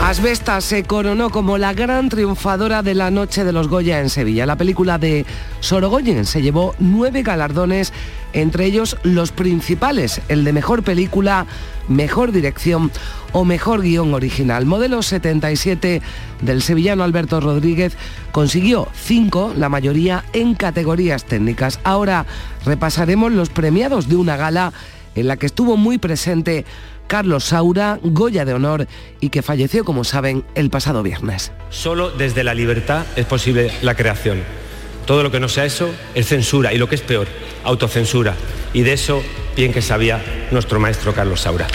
Asbesta se coronó como la gran triunfadora de la Noche de los Goya en Sevilla. La película de Sorogoyen se llevó nueve galardones, entre ellos los principales, el de Mejor Película, Mejor Dirección o Mejor Guión Original. Modelo 77 del sevillano Alberto Rodríguez consiguió cinco, la mayoría en categorías técnicas. Ahora repasaremos los premiados de una gala en la que estuvo muy presente Carlos Saura, Goya de Honor y que falleció, como saben, el pasado viernes. Solo desde la libertad es posible la creación. Todo lo que no sea eso es censura y lo que es peor, autocensura. Y de eso bien que sabía nuestro maestro Carlos Saura.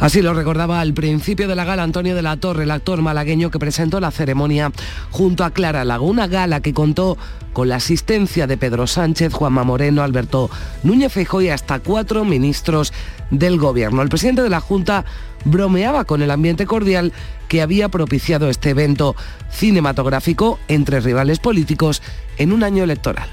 Así lo recordaba al principio de la gala Antonio de la Torre, el actor malagueño que presentó la ceremonia junto a Clara Laguna, gala que contó con la asistencia de Pedro Sánchez, Juanma Moreno, Alberto Núñez Feijóo y hasta cuatro ministros del gobierno. El presidente de la Junta bromeaba con el ambiente cordial que había propiciado este evento cinematográfico entre rivales políticos en un año electoral.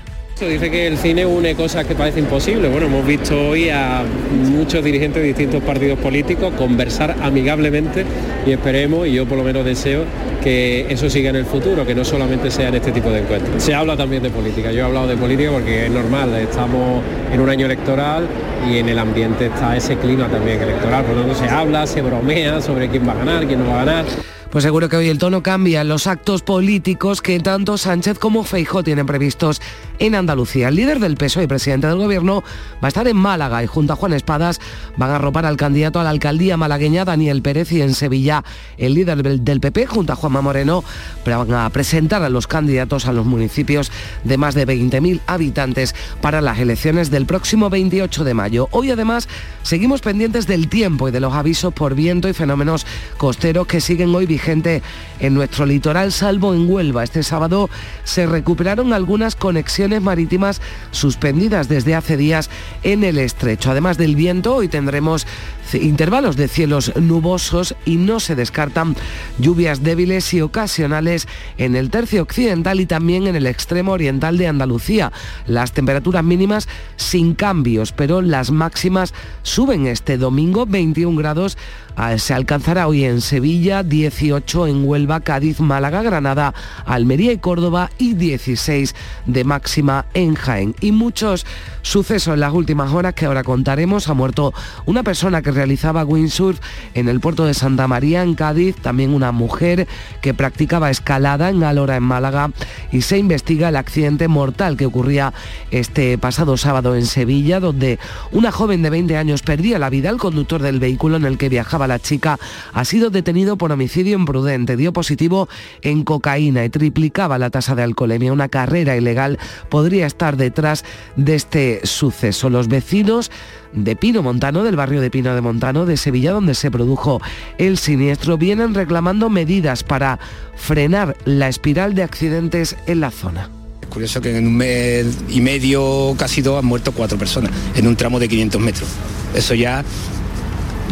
Dice que el cine une cosas que parecen imposibles. Bueno, hemos visto hoy a muchos dirigentes de distintos partidos políticos conversar amigablemente y esperemos, y yo por lo menos deseo, que eso siga en el futuro, que no solamente sea en este tipo de encuentros. Se habla también de política. Yo he hablado de política porque es normal, estamos en un año electoral y en el ambiente está ese clima también electoral. Por lo tanto, se habla, se bromea sobre quién va a ganar, quién no va a ganar. Pues seguro que hoy el tono cambia en los actos políticos que tanto Sánchez como Feijó tienen previstos en Andalucía. El líder del PSOE y presidente del gobierno va a estar en Málaga y junto a Juan Espadas van a ropar al candidato a la alcaldía malagueña Daniel Pérez y en Sevilla el líder del PP junto a Juanma Moreno van a presentar a los candidatos a los municipios de más de 20.000 habitantes para las elecciones del próximo 28 de mayo. Hoy además seguimos pendientes del tiempo y de los avisos por viento y fenómenos costeros que siguen hoy gente en nuestro litoral, salvo en Huelva. Este sábado se recuperaron algunas conexiones marítimas suspendidas desde hace días en el estrecho. Además del viento, hoy tendremos intervalos de cielos nubosos y no se descartan lluvias débiles y ocasionales en el tercio occidental y también en el extremo oriental de Andalucía. Las temperaturas mínimas sin cambios, pero las máximas suben este domingo 21 grados Ah, se alcanzará hoy en Sevilla, 18 en Huelva, Cádiz, Málaga, Granada, Almería y Córdoba y 16 de máxima en Jaén. Y muchos sucesos en las últimas horas que ahora contaremos. Ha muerto una persona que realizaba windsurf en el puerto de Santa María en Cádiz, también una mujer que practicaba escalada en Alora en Málaga y se investiga el accidente mortal que ocurría este pasado sábado en Sevilla, donde una joven de 20 años perdía la vida. El conductor del vehículo en el que viajaba la chica, ha sido detenido por homicidio imprudente, dio positivo en cocaína y triplicaba la tasa de alcoholemia. Una carrera ilegal podría estar detrás de este suceso. Los vecinos de Pino Montano, del barrio de Pino de Montano, de Sevilla, donde se produjo el siniestro, vienen reclamando medidas para frenar la espiral de accidentes en la zona. Es curioso que en un mes y medio, casi dos, han muerto cuatro personas en un tramo de 500 metros. Eso ya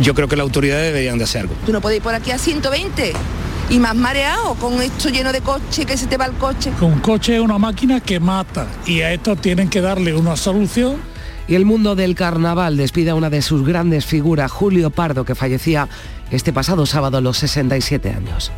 yo creo que las autoridades deberían de hacer algo. Tú no puedes ir por aquí a 120 y más mareado con esto lleno de coche que se te va el coche. Un coche es una máquina que mata y a esto tienen que darle una solución. Y el mundo del carnaval despide a una de sus grandes figuras, Julio Pardo, que fallecía este pasado sábado a los 67 años.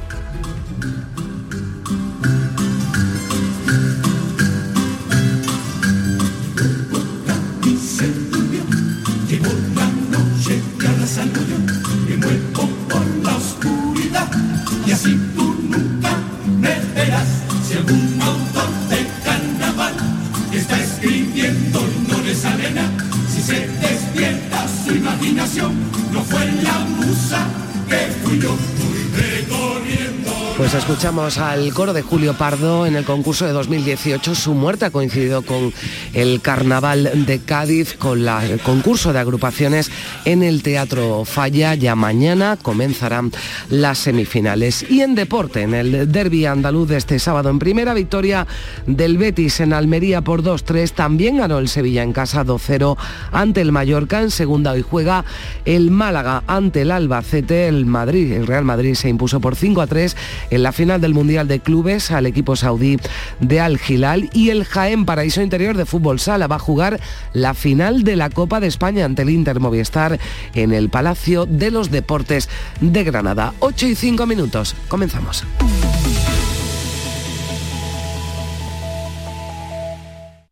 Escuchamos al coro de Julio Pardo en el concurso de 2018. Su muerte ha coincidido con el Carnaval de Cádiz, con el concurso de agrupaciones en el Teatro Falla. Ya mañana comenzarán las semifinales. Y en deporte, en el derby andaluz de este sábado, en primera victoria del Betis en Almería por 2-3. También ganó el Sevilla en casa 2-0 ante el Mallorca. En segunda hoy juega el Málaga ante el Albacete. El Madrid, el Real Madrid se impuso por 5-3. El en la final del Mundial de Clubes al equipo saudí de Al Hilal y el Jaén Paraíso Interior de Fútbol Sala va a jugar la final de la Copa de España ante el Inter Movistar en el Palacio de los Deportes de Granada. 8 y 5 minutos. Comenzamos.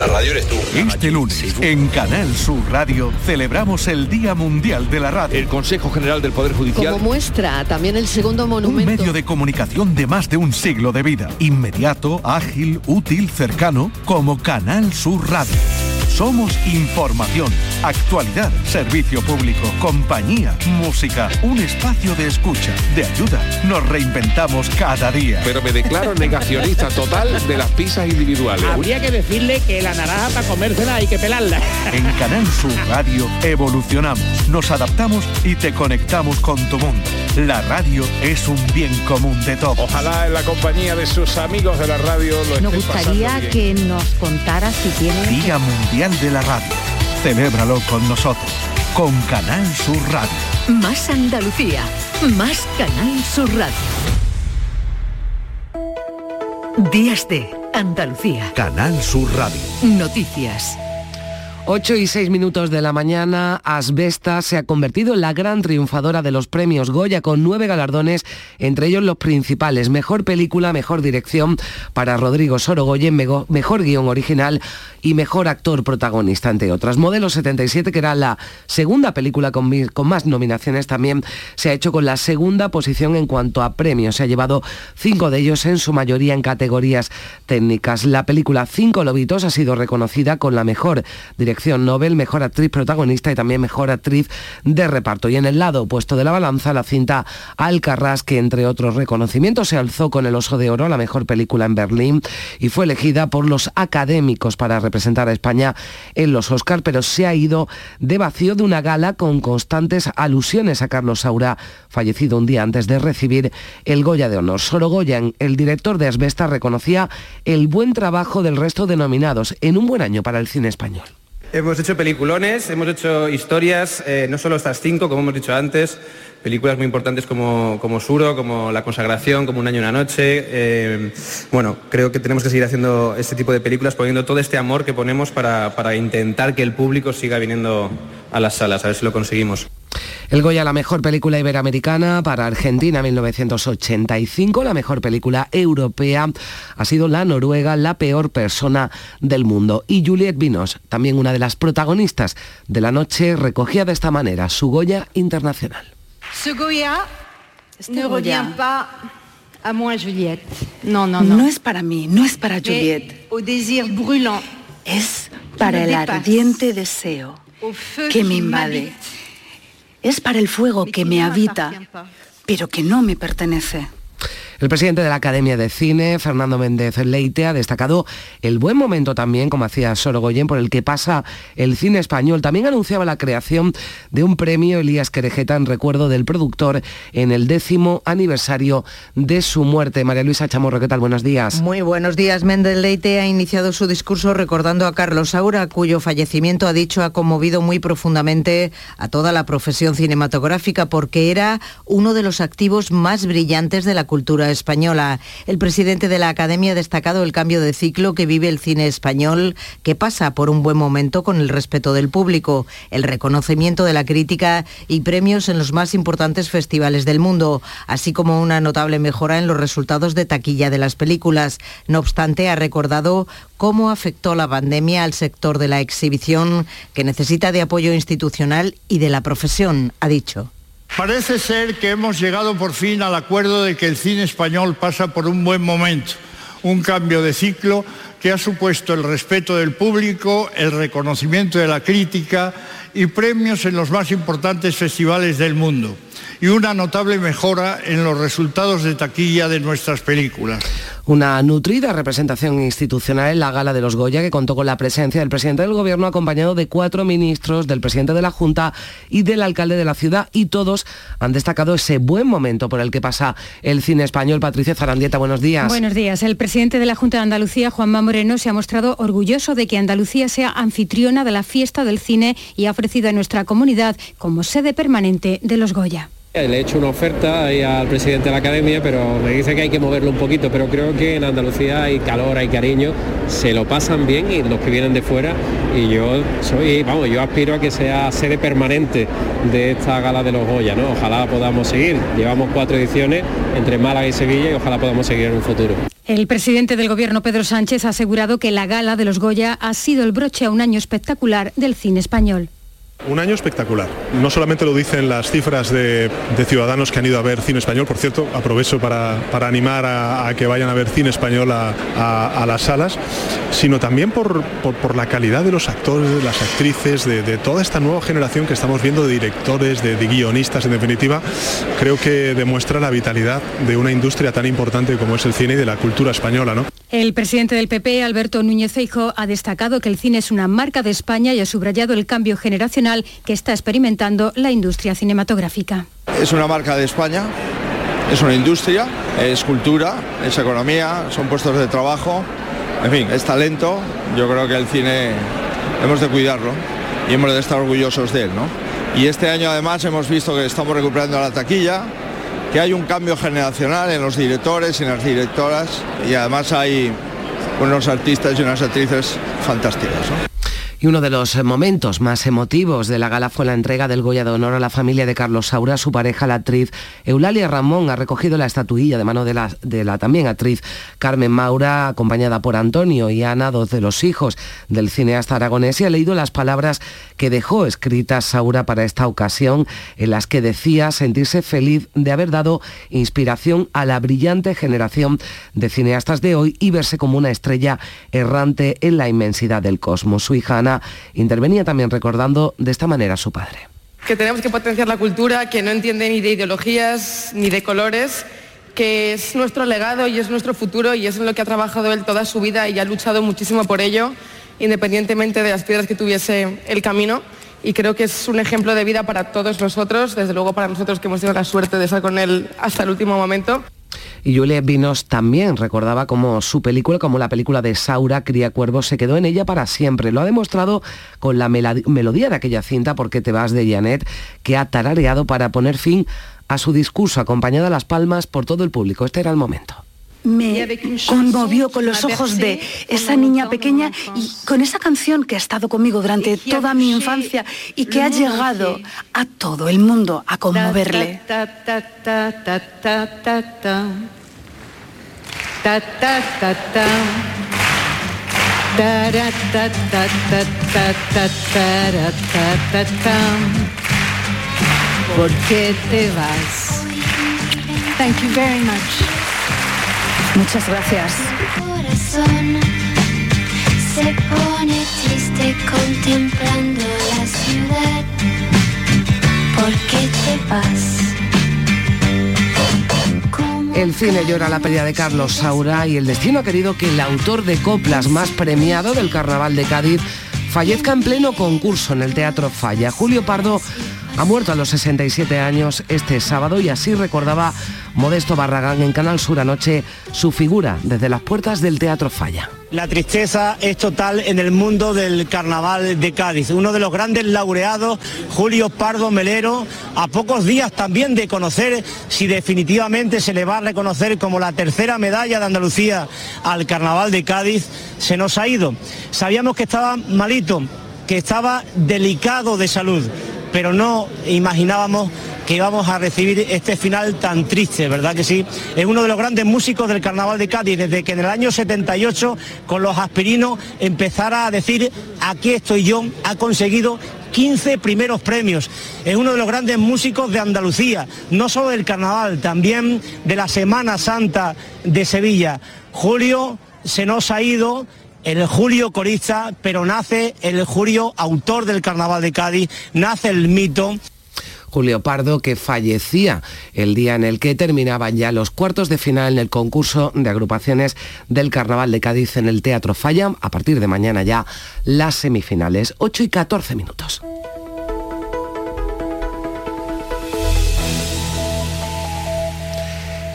La radio eres tú. Este lunes, en Canal Sur Radio, celebramos el Día Mundial de la Radio. El Consejo General del Poder Judicial. Como muestra también el segundo monumento. Un medio de comunicación de más de un siglo de vida. Inmediato, ágil, útil, cercano, como Canal Sur Radio. Somos información, actualidad, servicio público, compañía, música, un espacio de escucha, de ayuda. Nos reinventamos cada día. Pero me declaro negacionista total de las pizzas individuales. Habría que decirle que la naranja para comérsela hay que pelarla. En Canal Sur Radio evolucionamos, nos adaptamos y te conectamos con tu mundo. La radio es un bien común de todos. Ojalá en la compañía de sus amigos de la radio lo Nos gustaría que nos contara si tiene... Día Mundial de la Radio. Celébralo con nosotros, con Canal Sur Radio. Más Andalucía, más Canal Sur Radio. Días de Andalucía. Canal Sur Radio. Noticias. 8 y 6 minutos de la mañana, Asbesta se ha convertido en la gran triunfadora de los premios Goya con nueve galardones, entre ellos los principales, mejor película, mejor dirección para Rodrigo Sorogoyen, mejor guion original y mejor actor protagonista, entre otras. Modelo 77, que era la segunda película con, con más nominaciones, también se ha hecho con la segunda posición en cuanto a premios. Se ha llevado cinco de ellos, en su mayoría en categorías técnicas. La película Cinco Lobitos ha sido reconocida con la mejor dirección Nobel, mejor actriz protagonista y también mejor actriz de reparto. Y en el lado opuesto de la balanza, la cinta Alcarrás, que entre otros reconocimientos se alzó con el Oso de Oro, la mejor película en Berlín, y fue elegida por los académicos para representar a España en los Oscar, pero se ha ido de vacío de una gala con constantes alusiones a Carlos Saura, fallecido un día antes de recibir el Goya de Honor. Sorogoyan, el director de Asbesta, reconocía el buen trabajo del resto de nominados en un buen año para el cine español. Hemos hecho peliculones, hemos hecho historias, eh, no solo estas cinco, como hemos dicho antes, películas muy importantes como, como Suro, como La Consagración, como Un año y una noche. Eh, bueno, creo que tenemos que seguir haciendo este tipo de películas, poniendo todo este amor que ponemos para, para intentar que el público siga viniendo a las salas, a ver si lo conseguimos. El Goya, la mejor película iberoamericana para Argentina 1985, la mejor película europea ha sido La Noruega, la peor persona del mundo. Y Juliette Vinos, también una de las protagonistas de la noche, recogía de esta manera su Goya internacional. Ce Goya Este ne Goya. revient pas a moi, Juliette. No, no, no. No es para mí, no es para Juliette. Mais au désir brûlant Es para el ardiente deseo que me invade. Es para el fuego que me habita, pero que no me pertenece. El presidente de la Academia de Cine, Fernando Méndez Leite, ha destacado el buen momento también, como hacía Sorogoyen, por el que pasa el cine español. También anunciaba la creación de un premio Elías Querejeta en recuerdo del productor en el décimo aniversario de su muerte. María Luisa Chamorro, ¿qué tal? Buenos días. Muy buenos días. Méndez Leite ha iniciado su discurso recordando a Carlos Saura, cuyo fallecimiento ha dicho ha conmovido muy profundamente a toda la profesión cinematográfica porque era uno de los activos más brillantes de la cultura española. El presidente de la Academia ha destacado el cambio de ciclo que vive el cine español, que pasa por un buen momento con el respeto del público, el reconocimiento de la crítica y premios en los más importantes festivales del mundo, así como una notable mejora en los resultados de taquilla de las películas. No obstante, ha recordado cómo afectó la pandemia al sector de la exhibición, que necesita de apoyo institucional y de la profesión, ha dicho. Parece ser que hemos llegado por fin al acuerdo de que el cine español pasa por un buen momento, un cambio de ciclo que ha supuesto el respeto del público, el reconocimiento de la crítica y premios en los más importantes festivales del mundo y una notable mejora en los resultados de taquilla de nuestras películas. Una nutrida representación institucional en la gala de los Goya que contó con la presencia del presidente del gobierno acompañado de cuatro ministros, del presidente de la Junta y del alcalde de la ciudad y todos han destacado ese buen momento por el que pasa el cine español. Patricia Zarandieta, buenos días. Buenos días. El presidente de la Junta de Andalucía, Juanma Moreno, se ha mostrado orgulloso de que Andalucía sea anfitriona de la fiesta del cine y ha ofrecido a nuestra comunidad como sede permanente de los Goya. Le he hecho una oferta al presidente de la academia, pero me dice que hay que moverlo un poquito, pero creo que en Andalucía hay calor, hay cariño, se lo pasan bien y los que vienen de fuera y yo soy, vamos, yo aspiro a que sea sede permanente de esta gala de los Goya, ¿no? Ojalá podamos seguir. Llevamos cuatro ediciones entre Málaga y Sevilla y ojalá podamos seguir en un futuro. El presidente del gobierno Pedro Sánchez ha asegurado que la gala de los Goya ha sido el broche a un año espectacular del cine español. Un año espectacular. No solamente lo dicen las cifras de, de ciudadanos que han ido a ver cine español, por cierto, aprovecho para, para animar a, que vayan a ver cine español a, a, las salas, sino también por, por, la calidad de los actores, de las actrices, de, toda esta nueva generación que estamos viendo de directores, de, guionistas, en definitiva, creo que demuestra la vitalidad de una industria tan importante como es el cine y de la cultura española. ¿no? El presidente del PP, Alberto Núñez Feijóo, ha destacado que el cine es una marca de España y ha subrayado el cambio generacional que está experimentando la industria cinematográfica. Es una marca de España, es una industria, es cultura, es economía, son puestos de trabajo, en fin, es talento. Yo creo que el cine hemos de cuidarlo y hemos de estar orgullosos de él, ¿no? Y este año además hemos visto que estamos recuperando la taquilla, que hay un cambio generacional en los directores y en las directoras y además hay unos artistas y unas actrices fantásticas. Y uno de los momentos más emotivos de la gala fue la entrega del Goya de Honor a la familia de Carlos Saura. Su pareja, la actriz Eulalia Ramón, ha recogido la estatuilla de mano de la, de la también actriz Carmen Maura, acompañada por Antonio y Ana, dos de los hijos del cineasta aragonés, y ha leído las palabras que dejó escritas Saura para esta ocasión, en las que decía sentirse feliz de haber dado inspiración a la brillante generación de cineastas de hoy y verse como una estrella errante en la inmensidad del cosmos. Su hija Ana intervenía también recordando de esta manera a su padre. Que tenemos que potenciar la cultura, que no entiende ni de ideologías ni de colores, que es nuestro legado y es nuestro futuro y es en lo que ha trabajado él toda su vida y ha luchado muchísimo por ello, independientemente de las piedras que tuviese el camino. Y creo que es un ejemplo de vida para todos nosotros, desde luego para nosotros que hemos tenido la suerte de estar con él hasta el último momento. Y Julia Vinos también recordaba cómo su película, como la película de Saura, Cría Cuervos, se quedó en ella para siempre. Lo ha demostrado con la melodía de aquella cinta, Porque te vas, de Janet, que ha tarareado para poner fin a su discurso, acompañada a las palmas por todo el público. Este era el momento me conmovió con los ojos de esa niña pequeña y con esa canción que ha estado conmigo durante toda mi infancia y que ha llegado a todo el mundo a conmoverle. ¿Por qué te vas? Thank you very much. Muchas gracias. Corazón se pone triste contemplando la ciudad. ¿Por qué te vas? El cine llora la pérdida de Carlos Saura y el destino ha querido que el autor de coplas más premiado del Carnaval de Cádiz fallezca en pleno concurso en el Teatro Falla. Julio Pardo ha muerto a los 67 años este sábado y así recordaba Modesto Barragán en Canal Sur anoche su figura desde las puertas del Teatro Falla. La tristeza es total en el mundo del carnaval de Cádiz. Uno de los grandes laureados, Julio Pardo Melero, a pocos días también de conocer si definitivamente se le va a reconocer como la tercera medalla de Andalucía al carnaval de Cádiz, se nos ha ido. Sabíamos que estaba malito, que estaba delicado de salud pero no imaginábamos que íbamos a recibir este final tan triste, ¿verdad que sí? Es uno de los grandes músicos del Carnaval de Cádiz, desde que en el año 78 con los aspirinos empezara a decir, aquí estoy yo, ha conseguido 15 primeros premios. Es uno de los grandes músicos de Andalucía, no solo del carnaval, también de la Semana Santa de Sevilla. Julio se nos ha ido, el Julio corista, pero nace el Julio autor del Carnaval de Cádiz, nace el mito. Julio Pardo, que fallecía el día en el que terminaban ya los cuartos de final en el concurso de agrupaciones del Carnaval de Cádiz en el Teatro Falla. A partir de mañana ya las semifinales, 8 y 14 minutos.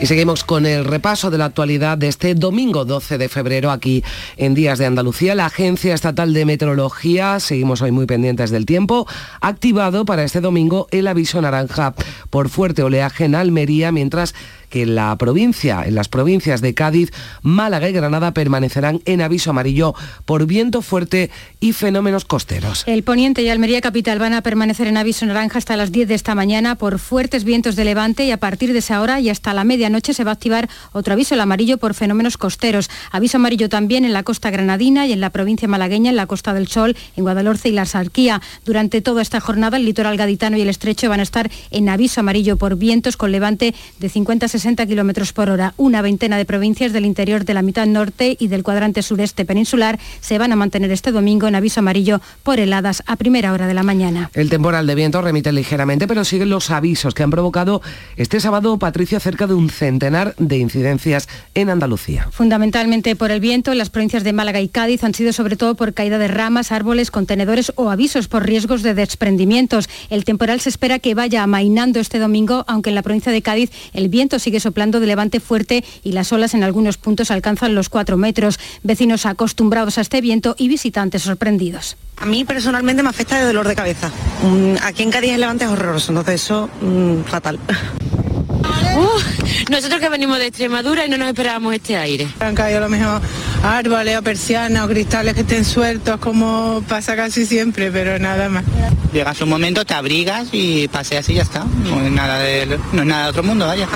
Y seguimos con el repaso de la actualidad de este domingo 12 de febrero aquí en Días de Andalucía. La Agencia Estatal de Meteorología, seguimos hoy muy pendientes del tiempo, ha activado para este domingo el aviso naranja por fuerte oleaje en Almería, mientras que la provincia, en las provincias de Cádiz, Málaga y Granada permanecerán en aviso amarillo por viento fuerte y fenómenos costeros. El Poniente y Almería Capital van a permanecer en aviso naranja hasta las 10 de esta mañana por fuertes vientos de levante y a partir de esa hora y hasta la medianoche se va a activar otro aviso, el amarillo por fenómenos costeros. Aviso amarillo también en la costa granadina y en la provincia malagueña, en la Costa del Sol, en Guadalhorce y la Sarquía. Durante toda esta jornada el litoral gaditano y el estrecho van a estar en aviso amarillo por vientos con levante de 50 a 60 kilómetros por hora. Una veintena de provincias del interior de la mitad norte y del cuadrante sureste peninsular se van a mantener este domingo en aviso amarillo por heladas a primera hora de la mañana. El temporal de viento remite ligeramente, pero siguen los avisos que han provocado este sábado, Patricia, cerca de un centenar de incidencias en Andalucía. Fundamentalmente por el viento, en las provincias de Málaga y Cádiz han sido sobre todo por caída de ramas, árboles, contenedores o avisos por riesgos de desprendimientos. El temporal se espera que vaya amainando este domingo, aunque en la provincia de Cádiz el viento sigue soplando de levante fuerte y las olas en algunos puntos alcanzan los 4 metros. Vecinos acostumbrados a este viento y visitantes sorprendidos. A mí personalmente me afecta de dolor de cabeza. Mm, Aquí en Cádiz el levante es horroroso, entonces eso mm, fatal. nosotros que venimos de Extremadura y no nos esperábamos este aire. Han caído a lo mejor árboles o persianas o cristales que estén sueltos como pasa casi siempre, pero nada más. Llegas un momento, te abrigas y paseas y ya está. No es nada de, no es nada de otro mundo, vaya.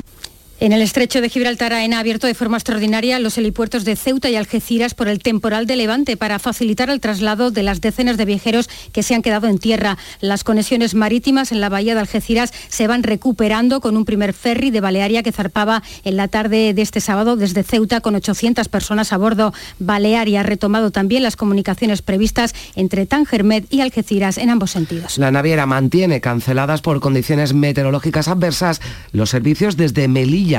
En el estrecho de Gibraltar AENA ha abierto de forma extraordinaria los helipuertos de Ceuta y Algeciras por el temporal de levante para facilitar el traslado de las decenas de viajeros que se han quedado en tierra. Las conexiones marítimas en la bahía de Algeciras se van recuperando con un primer ferry de Balearia que zarpaba en la tarde de este sábado desde Ceuta con 800 personas a bordo. Balearia ha retomado también las comunicaciones previstas entre Tangermed y Algeciras en ambos sentidos. La naviera mantiene canceladas por condiciones meteorológicas adversas los servicios desde Melilla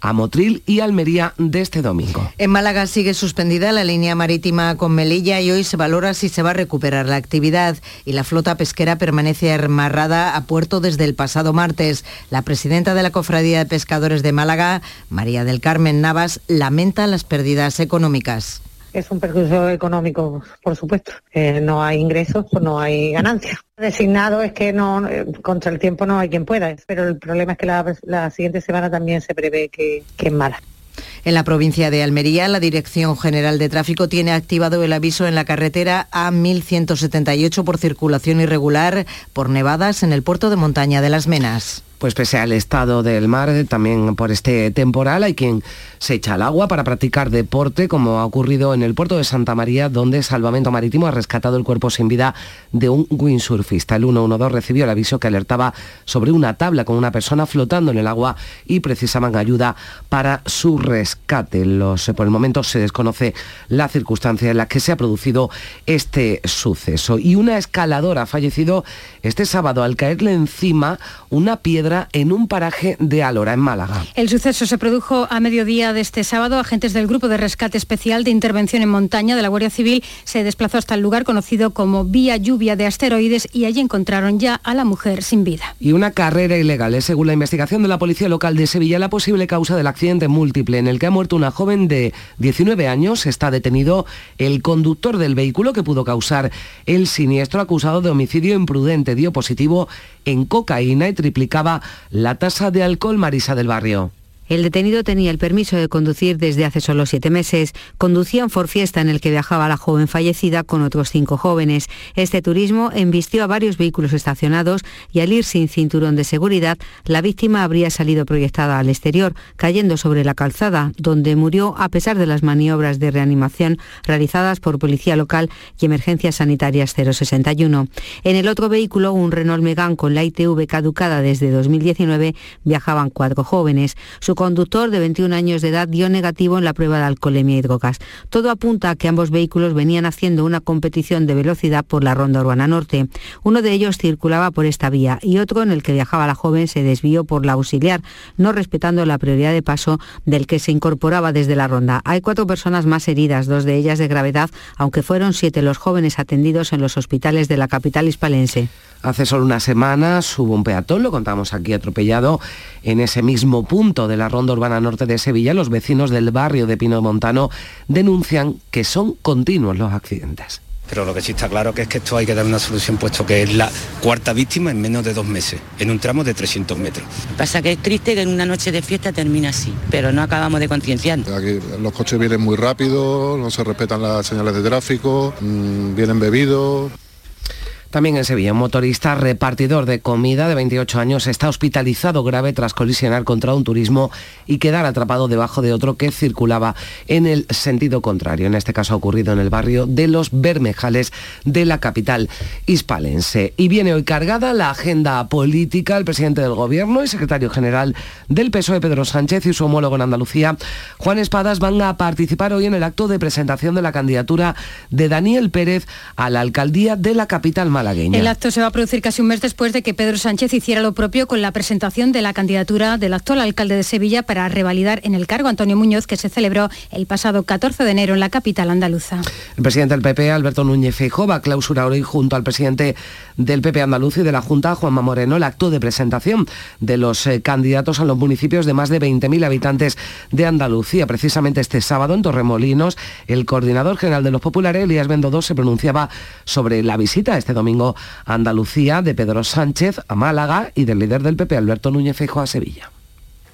a Motril y Almería de este domingo. En Málaga sigue suspendida la línea marítima con Melilla y hoy se valora si se va a recuperar la actividad y la flota pesquera permanece amarrada a puerto desde el pasado martes. La presidenta de la Cofradía de Pescadores de Málaga, María del Carmen Navas, lamenta las pérdidas económicas. Es un perjuicio económico, por supuesto. Eh, no hay ingresos, pues no hay ganancias. Designado es que no eh, contra el tiempo no hay quien pueda, pero el problema es que la, siguiente semana también se prevé que, que es mala. En la provincia de Almería, la Dirección General de Tráfico tiene activado el aviso en la carretera A1178 por circulación irregular por nevadas en el puerto de montaña de Las Menas. Pues pese al estado del mar, también por este temporal, hay quien se echa al agua para practicar deporte, como ha ocurrido en el puerto de Santa María, donde Salvamento Marítimo ha rescatado el cuerpo sin vida de un windsurfista. El 112 recibió el aviso que alertaba sobre una tabla con una persona flotando en el agua y precisaban ayuda para su rescate. Los, por el momento se desconoce la circunstancia en la que se ha producido este suceso. Y una escaladora ha fallecido este sábado al caerle encima una piedra en un paraje de Alora, en Málaga. El suceso se produjo a mediodía de este sábado. Agentes del Grupo de Rescate Especial de Intervención en Montaña de la Guardia Civil se desplazó hasta el lugar conocido como Vía Lluvia de Asteroides y allí encontraron ya a la mujer sin vida. Y una carrera ilegal es, según la investigación de la Policía Local de Sevilla, la posible causa del accidente múltiple en el que ha muerto una joven de 19 años. Está detenido el conductor del vehículo que pudo causar el siniestro acusado de homicidio imprudente. Dio positivo en cocaína y triplicaba la tasa de alcohol Marisa del Barrio. El detenido tenía el permiso de conducir desde hace solo siete meses. Conducía un Ford Fiesta en el que viajaba la joven fallecida con otros cinco jóvenes. Este turismo embistió a varios vehículos estacionados y al ir sin cinturón de seguridad, la víctima habría salido proyectada al exterior, cayendo sobre la calzada, donde murió a pesar de las maniobras de reanimación realizadas por Policía Local y Emergencias Sanitarias 061. En el otro vehículo, un Renault Megane con la ITV caducada desde 2019, viajaban cuatro jóvenes. Su conductor de 21 años de edad dio negativo en la prueba de alcoholemia y drogas. Todo apunta a que ambos vehículos venían haciendo una competición de velocidad por la ronda urbana norte. Uno de ellos circulaba por esta vía y otro en el que viajaba la joven se desvió por la auxiliar, no respetando la prioridad de paso del que se incorporaba desde la ronda. Hay cuatro personas más heridas, dos de ellas de gravedad, aunque fueron siete los jóvenes atendidos en los hospitales de la capital hispalense. Hace solo unas semanas hubo un peatón, lo contamos aquí atropellado, en ese mismo punto de la la ronda urbana norte de Sevilla, los vecinos del barrio de Pino Montano denuncian que son continuos los accidentes. Pero lo que sí está claro que es que esto hay que dar una solución puesto que es la cuarta víctima en menos de dos meses, en un tramo de 300 metros. Pasa que es triste que en una noche de fiesta termine así, pero no acabamos de concienciar. Aquí los coches vienen muy rápido, no se respetan las señales de tráfico, mmm, vienen bebidos. También en Sevilla, un motorista repartidor de comida de 28 años está hospitalizado grave tras colisionar contra un turismo y quedar atrapado debajo de otro que circulaba en el sentido contrario. En este caso ha ocurrido en el barrio de Los Bermejales de la capital hispalense. Y viene hoy cargada la agenda política. El presidente del Gobierno y secretario general del PSOE, Pedro Sánchez, y su homólogo en Andalucía, Juan Espadas, van a participar hoy en el acto de presentación de la candidatura de Daniel Pérez a la alcaldía de la capital malagueña. El acto se va a producir casi un mes después de que Pedro Sánchez hiciera lo propio con la presentación de la candidatura del actual alcalde de Sevilla para revalidar en el cargo Antonio Muñoz, que se celebró el pasado 14 de enero en la capital andaluza. El presidente del PP, Alberto Núñez Feijóo, va a clausurar hoy junto al presidente del PP andaluz y de la Junta, Juanma Moreno, el acto de presentación de los eh, candidatos a los municipios de más de 20.000 habitantes de Andalucía. Precisamente este sábado en Torremolinos, el coordinador general de los populares, Elías Bendodo, se pronunciaba sobre la visita este domingo a Andalucía de Pedro Sánchez a Málaga y del líder del PP, Alberto Núñez Feijóo, a Sevilla.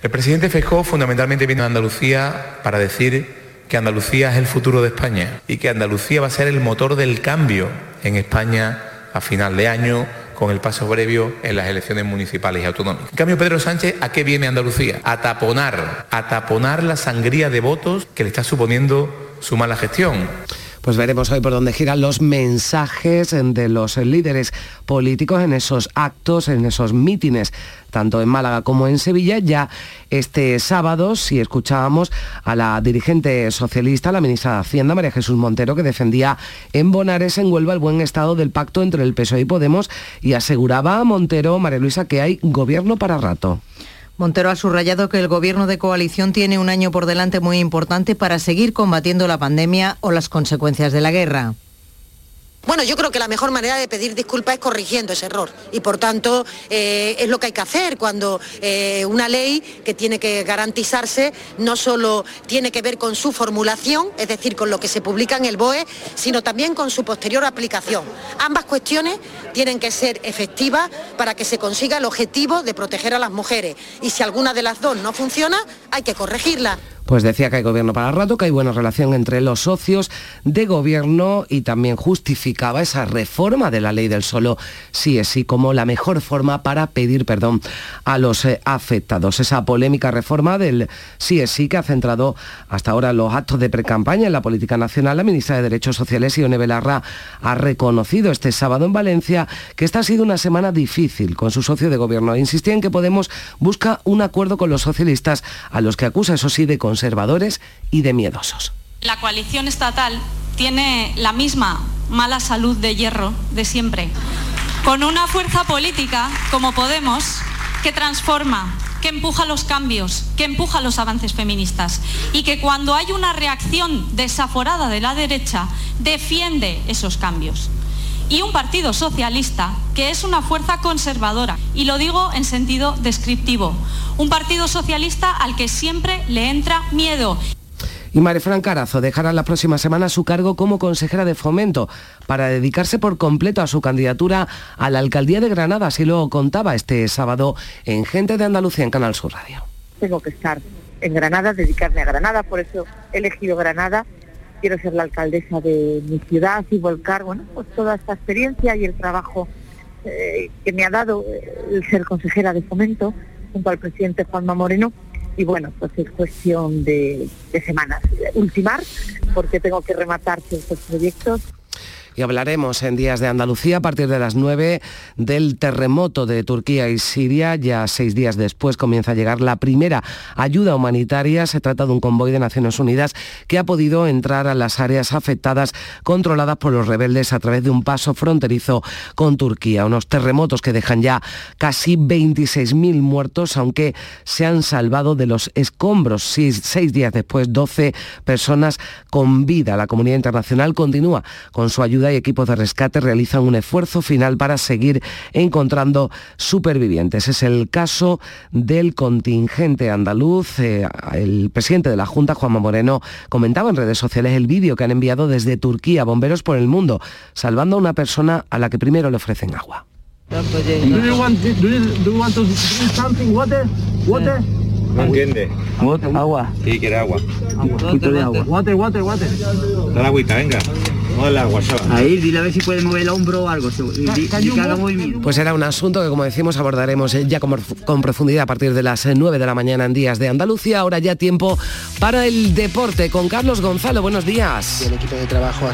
El presidente Feijóo fundamentalmente viene a Andalucía para decir que Andalucía es el futuro de España y que Andalucía va a ser el motor del cambio en España a final de año con el paso previo en las elecciones municipales y autonómicas. En cambio, Pedro Sánchez, ¿a qué viene Andalucía? A taponar, a taponar la sangría de votos que le está suponiendo su mala gestión. Pues veremos hoy por dónde giran los mensajes de los líderes políticos en esos actos, en esos mítines, tanto en Málaga como en Sevilla. Ya este sábado, si escuchábamos a la dirigente socialista, la ministra de Hacienda, María Jesús Montero, que defendía en Bonares, en Huelva, el buen estado del pacto entre el PSOE y Podemos y aseguraba a Montero, María Luisa, que hay gobierno para rato. Montero ha subrayado que el gobierno de coalición tiene un año por delante muy importante para seguir combatiendo la pandemia o las consecuencias de la guerra. Bueno, yo creo que la mejor manera de pedir disculpas es corrigiendo ese error y por tanto eh, es lo que hay que hacer cuando eh, una ley que tiene que garantizarse no solo tiene que ver con su formulación, es decir, con lo que se publica en el BOE, sino también con su posterior aplicación. Ambas cuestiones tienen que ser efectivas para que se consiga el objetivo de proteger a las mujeres y si alguna de las dos no funciona, hay que corregirla. Pues decía que hay gobierno para rato, que hay buena relación entre los socios de gobierno y también justificaba esa reforma de la ley del solo sí es sí como la mejor forma para pedir perdón a los eh, afectados. Esa polémica reforma del sí es sí que ha centrado hasta ahora los actos de precampaña en la política nacional. La ministra de Derechos Sociales, Ione Belarra, ha reconocido este sábado en Valencia que esta ha sido una semana difícil con su socio de gobierno. Insistía en que Podemos busca un acuerdo con los socialistas a los que acusa, eso sí, de conservadores y de miedosos. La coalición estatal tiene la misma mala salud de hierro de siempre, con una fuerza política como Podemos que transforma, que empuja los cambios, que empuja los avances feministas y que cuando hay una reacción desaforada de la derecha defiende esos cambios. Y un partido socialista que es una fuerza conservadora, y lo digo en sentido descriptivo, un partido socialista al que siempre le entra miedo. Y Marifran Carazo dejará la próxima semana su cargo como consejera de fomento para dedicarse por completo a su candidatura a la alcaldía de Granada, así lo contaba este sábado en Gente de Andalucía en Canal Sur Radio. Tengo que estar en Granada, dedicarme a Granada, por eso he elegido Granada. Quiero ser la alcaldesa de mi ciudad y volcar bueno, pues toda esta experiencia y el trabajo eh, que me ha dado el ser consejera de fomento junto al presidente Juanma Moreno y bueno, pues es cuestión de, de semanas. Ultimar, porque tengo que rematar ciertos proyectos y hablaremos en Días de Andalucía a partir de las 9 del terremoto de Turquía y Siria. Ya seis días después comienza a llegar la primera ayuda humanitaria. Se trata de un convoy de Naciones Unidas que ha podido entrar a las áreas afectadas controladas por los rebeldes a través de un paso fronterizo con Turquía. Unos terremotos que dejan ya casi 26.000 muertos, aunque se han salvado de los escombros. Seis, seis días después, 12 personas con vida. La comunidad internacional continúa con su ayuda ayuda y equipos de rescate realizan un esfuerzo final para seguir encontrando supervivientes. Es el caso del contingente andaluz. Eh, el presidente de la Junta, Juanma Moreno, comentaba en redes sociales el vídeo que han enviado desde Turquía bomberos por el mundo, salvando a una persona a la que primero le ofrecen agua. No entiende. Agua. Sí, quiere agua. Agua. Water, water, water. Dale agüita, venga. Agua, chaval. Ahí, dile a ver si puede mover el hombro o algo. Di, di que haga movimiento. Pues era un asunto que, como decimos, abordaremos eh, ya con, con profundidad a partir de las 9 de la mañana en Días de Andalucía. Ahora ya tiempo para el deporte con Carlos Gonzalo. Buenos días. El equipo de trabajo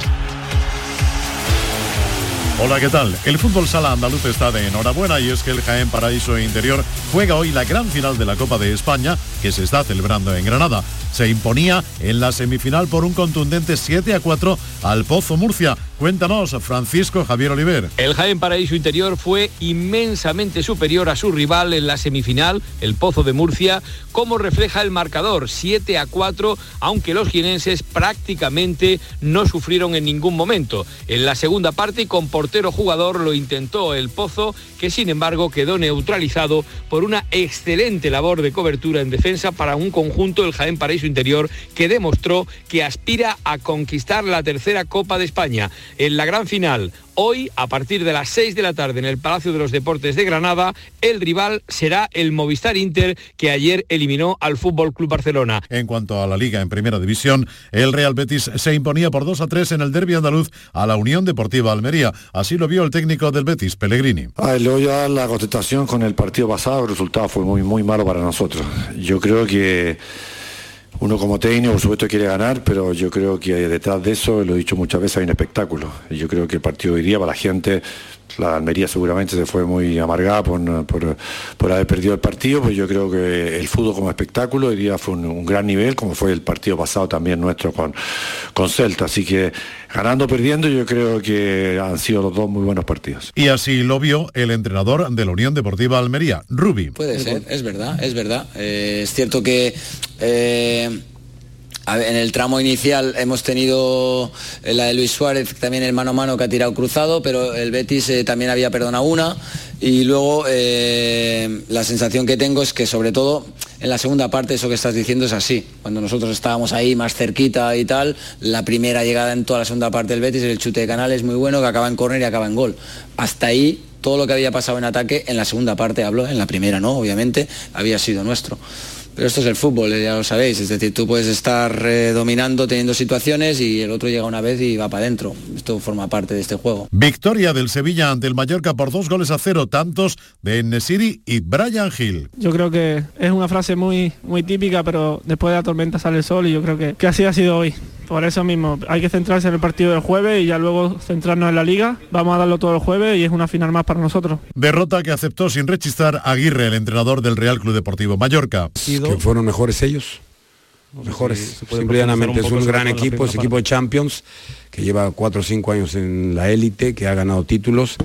Hola, ¿qué tal? El fútbol sala andaluz está de enhorabuena y es que el Jaén Paraíso Interior juega hoy la gran final de la Copa de España que se está celebrando en Granada. Se imponía en la semifinal por un contundente 7 a 4 al Pozo Murcia. Cuéntanos, Francisco Javier Oliver. El Jaén Paraíso Interior fue inmensamente superior a su rival en la semifinal, el Pozo de Murcia, como refleja el marcador 7 a 4, aunque los jienenses prácticamente no sufrieron en ningún momento. En la segunda parte, con portero jugador, lo intentó el Pozo, que sin embargo quedó neutralizado por una excelente labor de cobertura en defensa para un conjunto del Jaén Paraíso Interior que demostró que aspira a conquistar la tercera Copa de España. En la gran final, hoy, a partir de las 6 de la tarde en el Palacio de los Deportes de Granada, el rival será el Movistar Inter que ayer eliminó al Fútbol Club Barcelona. En cuanto a la liga en primera división, el Real Betis se imponía por 2 a 3 en el derby andaluz a la Unión Deportiva Almería. Así lo vio el técnico del Betis, Pellegrini. Ah, luego ya la contestación con el partido pasado, el resultado fue muy, muy malo para nosotros. Yo creo que uno como técnico, por supuesto, quiere ganar, pero yo creo que detrás de eso, lo he dicho muchas veces, hay un espectáculo. Y yo creo que el partido hoy día para la gente, la Almería seguramente se fue muy amargada por, por, por haber perdido el partido, pues yo creo que el fútbol como espectáculo hoy día fue un, un gran nivel, como fue el partido pasado también nuestro con, con Celta. Así que ganando o perdiendo, yo creo que han sido los dos muy buenos partidos. Y así lo vio el entrenador de la Unión Deportiva Almería, Rubi. Puede ser, es verdad, es verdad. Eh, es cierto que eh, en el tramo inicial hemos tenido eh, la de Luis Suárez, también el mano a mano que ha tirado cruzado, pero el Betis eh, también había perdonado una. Y luego eh, la sensación que tengo es que sobre todo en la segunda parte eso que estás diciendo es así. Cuando nosotros estábamos ahí más cerquita y tal, la primera llegada en toda la segunda parte del Betis, el chute de canal es muy bueno, que acaba en córner y acaba en gol. Hasta ahí todo lo que había pasado en ataque en la segunda parte hablo, en la primera no, obviamente, había sido nuestro. Pero esto es el fútbol, eh, ya lo sabéis, es decir, tú puedes estar eh, dominando, teniendo situaciones y el otro llega una vez y va para adentro. Esto forma parte de este juego. Victoria del Sevilla ante el Mallorca por dos goles a cero, tantos de Nesiri y Brian Hill. Yo creo que es una frase muy, muy típica, pero después de la tormenta sale el sol y yo creo que, que así ha sido hoy. Por eso mismo, hay que centrarse en el partido del jueves y ya luego centrarnos en la liga. Vamos a darlo todo el jueves y es una final más para nosotros. Derrota que aceptó sin rechistar Aguirre, el entrenador del Real Club Deportivo Mallorca. Que fueron mejores ellos. Mejores. Simple y llanamente es un gran equipo, es equipo de Champions, que lleva cuatro o cinco años en la élite, que ha ganado títulos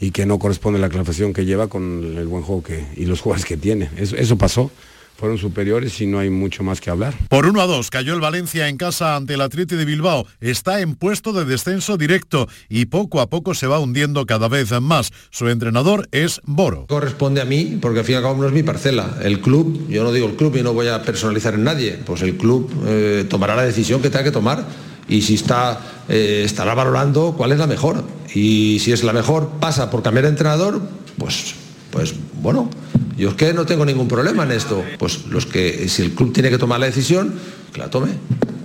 y que no corresponde a la clasificación que lleva con el buen juego que, y los jugadores que tiene. Eso, eso pasó fueron superiores y no hay mucho más que hablar. Por 1 a 2 cayó el Valencia en casa ante el Atleti de Bilbao. Está en puesto de descenso directo y poco a poco se va hundiendo cada vez más. Su entrenador es Boro. Corresponde a mí porque al fin y al cabo no es mi parcela. El club, yo no digo el club y no voy a personalizar en nadie, pues el club eh, tomará la decisión que tenga que tomar y si está eh, estará valorando cuál es la mejor. Y si es la mejor pasa por cambiar de entrenador, pues pues bueno, yo es que no tengo ningún problema en esto. Pues los que, si el club tiene que tomar la decisión, que la tome.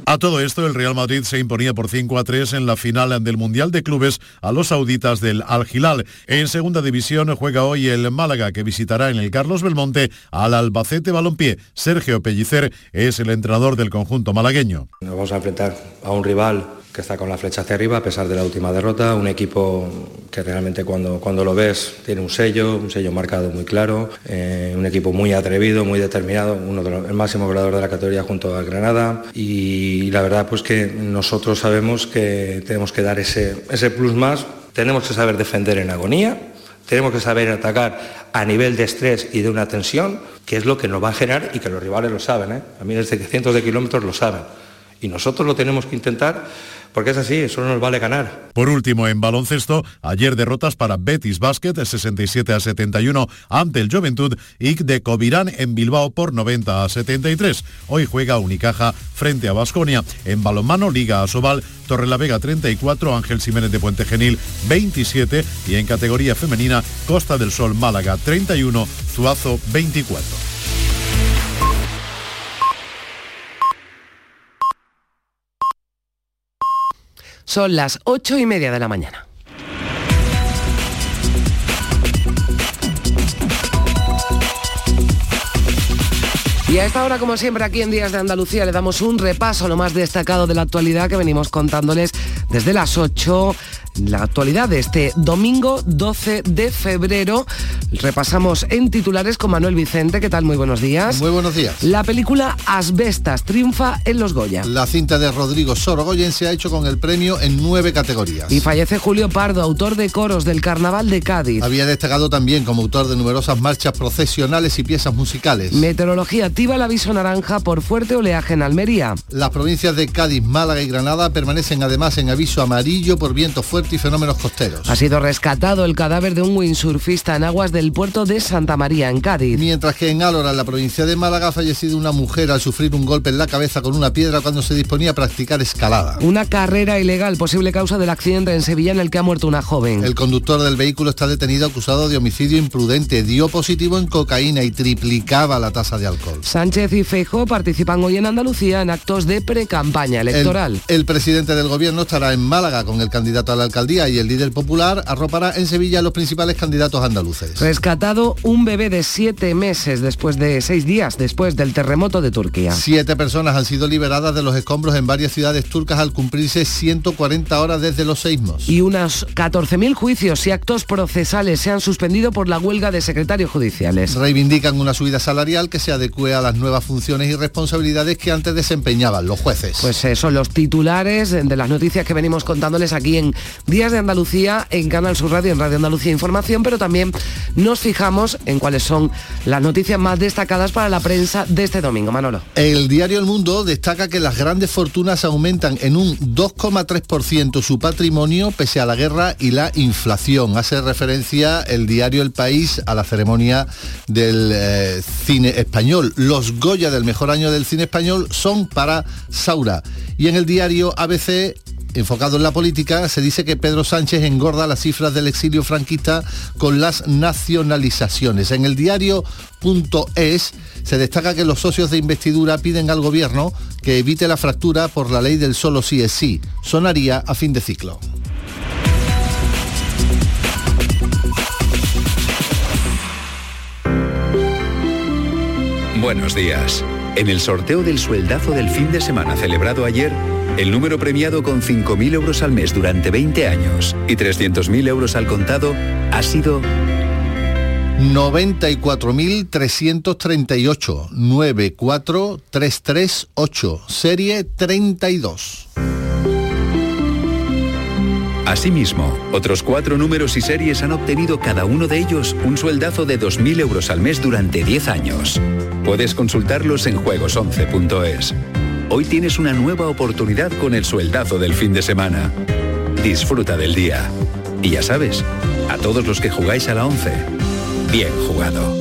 A todo esto, el Real Madrid se imponía por 5 a 3 en la final del Mundial de Clubes a los sauditas del Al Hilal. En segunda división juega hoy el Málaga, que visitará en el Carlos Belmonte al Albacete Balompié. Sergio Pellicer es el entrenador del conjunto malagueño. Nos vamos a enfrentar a un rival que está con la flecha hacia arriba a pesar de la última derrota, un equipo que realmente cuando, cuando lo ves tiene un sello, un sello marcado muy claro, eh, un equipo muy atrevido, muy determinado, uno de el máximo goleador de la categoría junto a Granada y la verdad pues que nosotros sabemos que tenemos que dar ese, ese plus más, tenemos que saber defender en agonía, tenemos que saber atacar a nivel de estrés y de una tensión, que es lo que nos va a generar y que los rivales lo saben, ¿eh? a mí desde cientos de kilómetros lo saben. Y nosotros lo tenemos que intentar porque es así, eso no nos vale ganar. Por último, en baloncesto, ayer derrotas para Betis Basket 67 a 71 ante el Juventud y de Covirán en Bilbao por 90 a 73. Hoy juega Unicaja frente a Basconia. En balonmano, Liga Asobal, Torrelavega 34, Ángel Jiménez de Puente Genil 27 y en categoría femenina, Costa del Sol Málaga 31, Zuazo 24. Son las ocho y media de la mañana. Y a esta hora, como siempre, aquí en Días de Andalucía le damos un repaso a lo más destacado de la actualidad que venimos contándoles desde las 8 la actualidad de este domingo 12 de febrero. Repasamos en titulares con Manuel Vicente. ¿Qué tal? Muy buenos días. Muy buenos días. La película Asbestas triunfa en los Goya. La cinta de Rodrigo Sorogoyen se ha hecho con el premio en nueve categorías. Y fallece Julio Pardo, autor de coros del Carnaval de Cádiz. Había destacado también como autor de numerosas marchas procesionales y piezas musicales. Meteorología activa el aviso naranja por fuerte oleaje en Almería. Las provincias de Cádiz, Málaga y Granada permanecen además en aviso amarillo por viento fuerte y fenómenos costeros. Ha sido rescatado el cadáver de un windsurfista en aguas del puerto de Santa María, en Cádiz. Mientras que en Álora, en la provincia de Málaga, ha fallecido una mujer al sufrir un golpe en la cabeza con una piedra cuando se disponía a practicar escalada. Una carrera ilegal, posible causa del accidente en Sevilla en el que ha muerto una joven. El conductor del vehículo está detenido acusado de homicidio imprudente, dio positivo en cocaína y triplicaba la tasa de alcohol. Sánchez y Feijo participan hoy en Andalucía en actos de pre-campaña electoral. El, el presidente del gobierno estará en Málaga con el candidato a la alcaldía y el líder popular arropará en Sevilla a los principales candidatos andaluces. Rescatado un bebé de siete meses después de seis días después del terremoto de Turquía. Siete personas han sido liberadas de los escombros en varias ciudades turcas al cumplirse 140 horas desde los seismos. Y unos 14.000 juicios y actos procesales se han suspendido por la huelga de secretarios judiciales. Reivindican una subida salarial que se adecue a las nuevas funciones y responsabilidades que antes desempeñaban los jueces. Pues eso, los titulares de las noticias que venimos contándoles aquí en Días de Andalucía, en Canal Sur Radio, en Radio Andalucía Información, pero también nos fijamos en cuáles son las noticias más destacadas para la prensa de este domingo. Manolo. El diario El Mundo destaca que las grandes fortunas aumentan en un 2,3% su patrimonio pese a la guerra y la inflación. Hace referencia el diario El País a la ceremonia del eh, cine español. Los Goya del mejor año del cine español son para Saura. Y en el diario ABC enfocado en la política, se dice que Pedro Sánchez engorda las cifras del exilio franquista con las nacionalizaciones. En el diario.es se destaca que los socios de investidura piden al gobierno que evite la fractura por la ley del solo sí es sí. Sonaría a fin de ciclo. Buenos días. En el sorteo del sueldazo del fin de semana celebrado ayer, el número premiado con 5.000 euros al mes durante 20 años y 300.000 euros al contado ha sido 94.338 94338 serie 32. Asimismo, otros cuatro números y series han obtenido cada uno de ellos un sueldazo de 2.000 euros al mes durante 10 años. Puedes consultarlos en juegos11.es. Hoy tienes una nueva oportunidad con el sueldazo del fin de semana. Disfruta del día. Y ya sabes, a todos los que jugáis a la 11, bien jugado.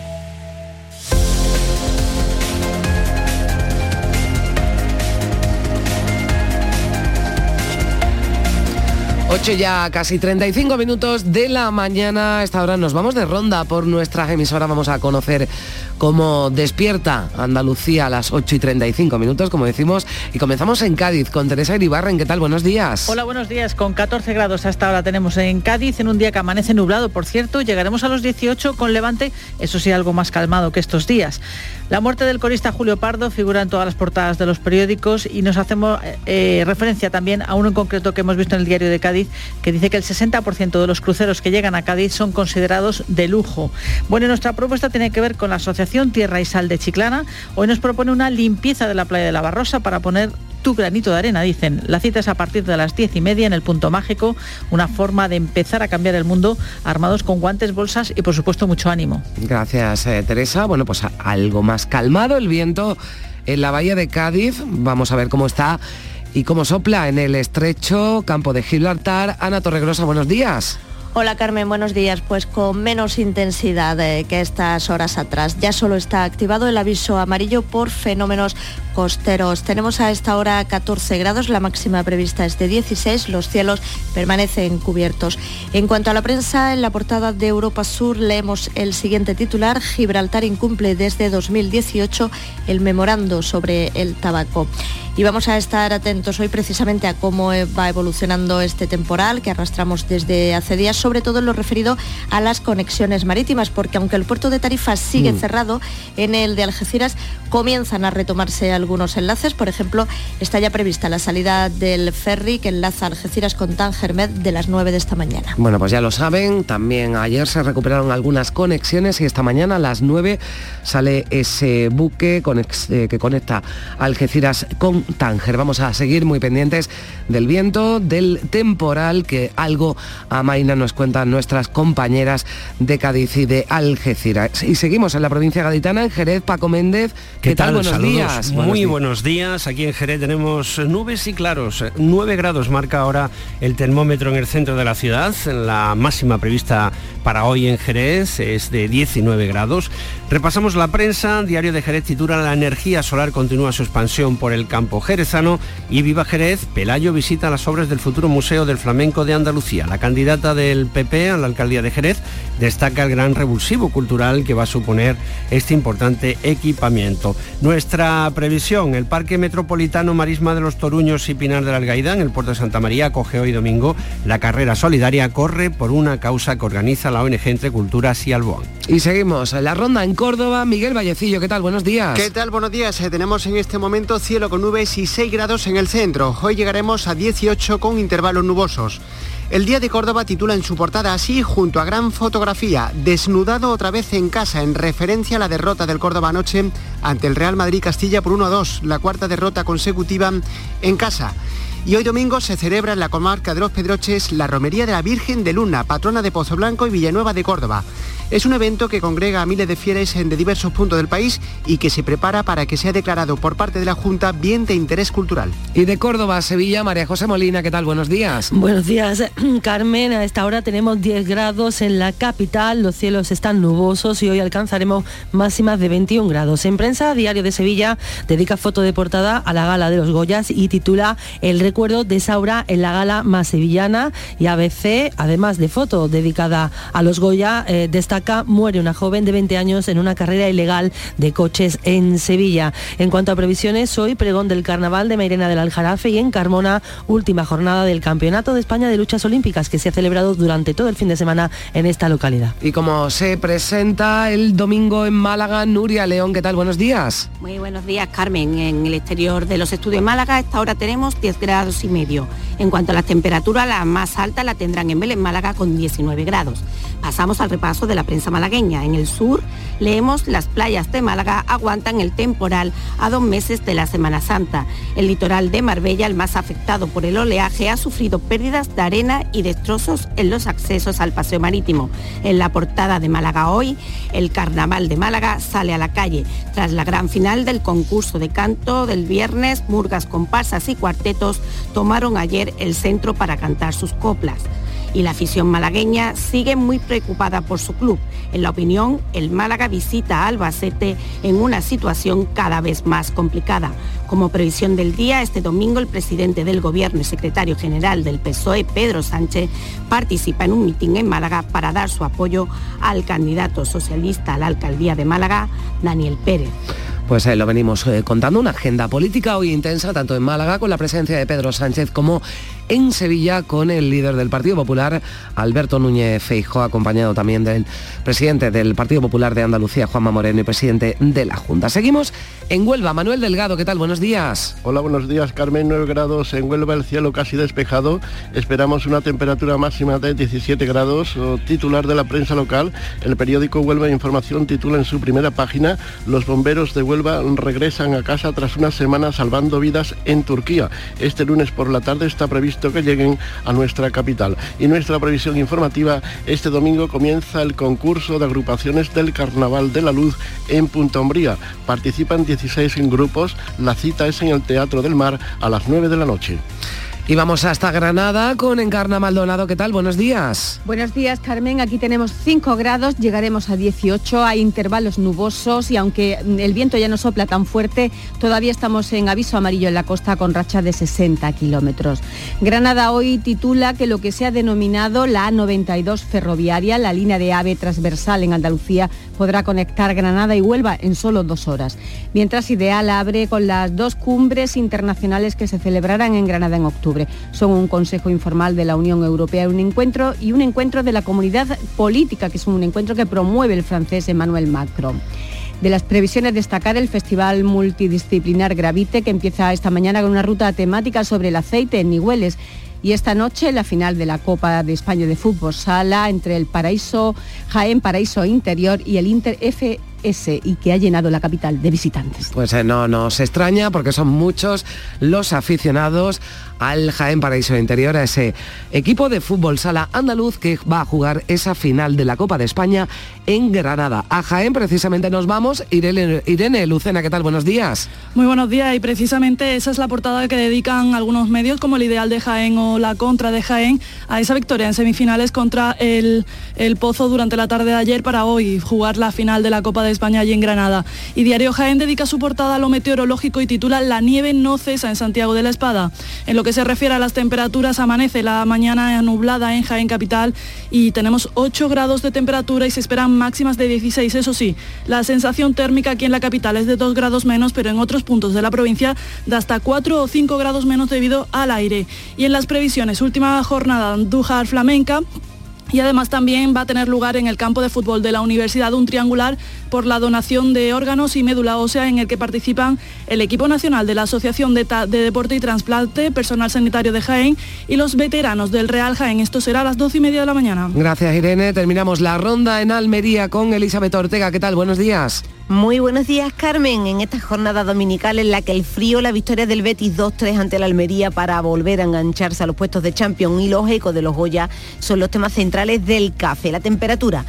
8 ya casi 35 minutos de la mañana. A esta hora nos vamos de ronda por nuestra emisora. Vamos a conocer cómo despierta Andalucía a las 8 y 35 minutos, como decimos. Y comenzamos en Cádiz con Teresa Iribarren. ¿Qué tal? Buenos días. Hola, buenos días. Con 14 grados hasta ahora tenemos en Cádiz, en un día que amanece nublado, por cierto. Llegaremos a los 18 con Levante, eso sí, algo más calmado que estos días. La muerte del corista Julio Pardo figura en todas las portadas de los periódicos y nos hacemos eh, referencia también a uno en concreto que hemos visto en el diario de Cádiz que dice que el 60% de los cruceros que llegan a Cádiz son considerados de lujo. Bueno, nuestra propuesta tiene que ver con la Asociación Tierra y Sal de Chiclana. Hoy nos propone una limpieza de la playa de la Barrosa para poner tu granito de arena, dicen. La cita es a partir de las diez y media en el punto mágico, una forma de empezar a cambiar el mundo armados con guantes, bolsas y por supuesto mucho ánimo. Gracias, eh, Teresa. Bueno, pues algo más calmado el viento en la bahía de Cádiz. Vamos a ver cómo está y cómo sopla en el estrecho campo de Gibraltar. Ana Torregrosa, buenos días. Hola Carmen, buenos días. Pues con menos intensidad eh, que estas horas atrás. Ya solo está activado el aviso amarillo por fenómenos costeros. Tenemos a esta hora 14 grados, la máxima prevista es de 16, los cielos permanecen cubiertos. En cuanto a la prensa, en la portada de Europa Sur leemos el siguiente titular, Gibraltar incumple desde 2018 el memorando sobre el tabaco. Y vamos a estar atentos hoy precisamente a cómo va evolucionando este temporal que arrastramos desde hace días, sobre todo en lo referido a las conexiones marítimas, porque aunque el puerto de Tarifa sigue mm. cerrado, en el de Algeciras comienzan a retomarse algunos enlaces. Por ejemplo, está ya prevista la salida del ferry que enlaza Algeciras con Tangermed de las 9 de esta mañana. Bueno, pues ya lo saben, también ayer se recuperaron algunas conexiones y esta mañana a las 9 sale ese buque eh, que conecta Algeciras con Tánger. Vamos a seguir muy pendientes del viento, del temporal que algo amaina nos cuentan nuestras compañeras de Cádiz y de Algeciras. Y seguimos en la provincia gaditana, en Jerez, Paco Méndez. ¿Qué, tal? Buenos días. Muy buenos días. Aquí en Jerez tenemos nubes y claros. 9 grados marca ahora el termómetro en el centro de la ciudad. La máxima prevista para hoy en Jerez es de 19 grados. Repasamos la prensa. Diario de Jerez titula La energía solar continúa su expansión por el campo jerezano y Viva Jerez, Pelayo visita las obras del futuro Museo del Flamenco de Andalucía. La candidata del PP a la alcaldía de Jerez destaca el gran revulsivo cultural que va a suponer este importante equipamiento. Nuestra previsión, el Parque Metropolitano Marisma de los Toruños y Pinar del Algaida en el puerto de Santa María coge hoy domingo la carrera solidaria Corre por una causa que organiza la ONG Entre Culturas y Alboán. Y seguimos en la ronda en Córdoba. Miguel Vallecillo, ¿qué tal? Buenos días. ¿Qué tal? Buenos días. Eh, tenemos en este momento cielo con nubes 6 grados en el centro. Hoy llegaremos a 18 con intervalos nubosos. El Día de Córdoba titula en su portada así, junto a gran fotografía, desnudado otra vez en casa, en referencia a la derrota del Córdoba anoche ante el Real Madrid Castilla por 1 a 2, la cuarta derrota consecutiva en casa. Y hoy domingo se celebra en la comarca de Los Pedroches la Romería de la Virgen de Luna, patrona de Pozo Blanco y Villanueva de Córdoba. Es un evento que congrega a miles de fieles de diversos puntos del país y que se prepara para que sea declarado por parte de la Junta bien de interés cultural. Y de Córdoba a Sevilla, María José Molina, ¿qué tal? Buenos días. Buenos días, Carmen. A esta hora tenemos 10 grados en la capital, los cielos están nubosos y hoy alcanzaremos máximas de 21 grados. En prensa, Diario de Sevilla dedica foto de portada a la gala de los Goyas y titula El recuerdo de Saura en la gala más sevillana y ABC, además de foto dedicada a los Goya, eh, destaca muere una joven de 20 años en una carrera ilegal de coches en Sevilla. En cuanto a previsiones, hoy pregón del Carnaval de Mairena del Aljarafe y en Carmona, última jornada del Campeonato de España de Luchas Olímpicas que se ha celebrado durante todo el fin de semana en esta localidad. Y como se presenta el domingo en Málaga, Nuria León, ¿qué tal? Buenos días. Muy buenos días, Carmen. En el exterior de los estudios de Málaga, a esta hora tenemos 10 grados y medio. En cuanto a las temperaturas, la más alta la tendrán en Vélez, Málaga, con 19 grados. Pasamos al repaso de la malagueña. En el sur leemos las playas de Málaga aguantan el temporal a dos meses de la Semana Santa. El litoral de Marbella, el más afectado por el oleaje, ha sufrido pérdidas de arena y destrozos en los accesos al paseo marítimo. En la portada de Málaga hoy, el Carnaval de Málaga sale a la calle. Tras la gran final del concurso de canto del viernes, murgas, comparsas y cuartetos tomaron ayer el centro para cantar sus coplas. y la afición malagueña sigue muy preocupada por su club. En la opinión, el Málaga visita a Albacete en una situación cada vez más complicada. Como previsión del día, este domingo el presidente del Gobierno y secretario general del PSOE, Pedro Sánchez, participa en un mitin en Málaga para dar su apoyo al candidato socialista a la alcaldía de Málaga, Daniel Pérez. Pues ahí lo venimos eh, contando, una agenda política hoy intensa, tanto en Málaga con la presencia de Pedro Sánchez como en Sevilla con el líder del Partido Popular, Alberto Núñez Feijóo, acompañado también del presidente del Partido Popular de Andalucía, Juanma Moreno, y presidente de la Junta. Seguimos en Huelva. Manuel Delgado, ¿qué tal? Buenos días. Hola, buenos días, Carmen. 9 grados en Huelva, el cielo casi despejado. Esperamos una temperatura máxima de 17 grados. titular de la prensa local, el periódico Huelva Información titula en su primera página, los bomberos de Huelva regresan a casa tras una semana salvando vidas en Turquía. Este lunes por la tarde está previsto que lleguen a nuestra capital. Y nuestra previsión informativa, este domingo comienza el concurso de agrupaciones del Carnaval de la Luz en Punta Umbría. Participan 16 grupos, la cita es en el Teatro del Mar a las 9 de la noche. Y vamos hasta Granada con Encarna Maldonado. ¿Qué tal? Buenos días. Buenos días, Carmen. Aquí tenemos 5 grados, llegaremos a 18, hay intervalos nubosos y aunque el viento ya no sopla tan fuerte, todavía estamos en aviso amarillo en la costa con racha de 60 kilómetros. Granada hoy titula que lo que se ha denominado la A92 ferroviaria, la línea de AVE transversal en Andalucía, podrá conectar Granada y Huelva en solo dos horas. Mientras Ideal abre con las dos cumbres internacionales que se celebrarán en Granada en octubre. Son un Consejo Informal de la Unión Europea un encuentro y un encuentro de la comunidad política, que es un encuentro que promueve el francés Emmanuel Macron. De las previsiones destacar el Festival Multidisciplinar Gravite, que empieza esta mañana con una ruta temática sobre el aceite en Nihueles. Y esta noche la final de la Copa de España de Fútbol Sala entre el Paraíso Jaén Paraíso Interior y el Inter FS y que ha llenado la capital de visitantes. Pues eh, no nos extraña porque son muchos los aficionados al Jaén Paraíso Interior, a ese equipo de fútbol sala andaluz que va a jugar esa final de la Copa de España en Granada. A Jaén precisamente nos vamos. Irene, Irene Lucena, ¿qué tal? Buenos días. Muy buenos días y precisamente esa es la portada que dedican algunos medios como el Ideal de Jaén o la Contra de Jaén a esa victoria en semifinales contra el, el Pozo durante la tarde de ayer para hoy jugar la final de la Copa de España allí en Granada. Y Diario Jaén dedica su portada a lo meteorológico y titula La nieve no cesa en Santiago de la Espada. En lo que se refiere a las temperaturas, amanece la mañana nublada en Jaén Capital y tenemos 8 grados de temperatura y se esperan máximas de 16. Eso sí, la sensación térmica aquí en la capital es de 2 grados menos, pero en otros puntos de la provincia de hasta 4 o 5 grados menos debido al aire. Y en las previsiones, última jornada Andújar Flamenca, y además también va a tener lugar en el campo de fútbol de la Universidad un triangular por la donación de órganos y médula ósea en el que participan el equipo nacional de la Asociación de, Deporte y Trasplante, personal sanitario de Jaén y los veteranos del Real Jaén. Esto será a las 12 y media de la mañana. Gracias Irene. Terminamos la ronda en Almería con Elizabeth Ortega. ¿Qué tal? Buenos días. Muy buenos días, Carmen. En esta jornada dominical en la que el frío, la victoria del Betis 2-3 ante la Almería para volver a engancharse a los puestos de Champions y los ecos de los Goya son los temas centrales del café. La temperatura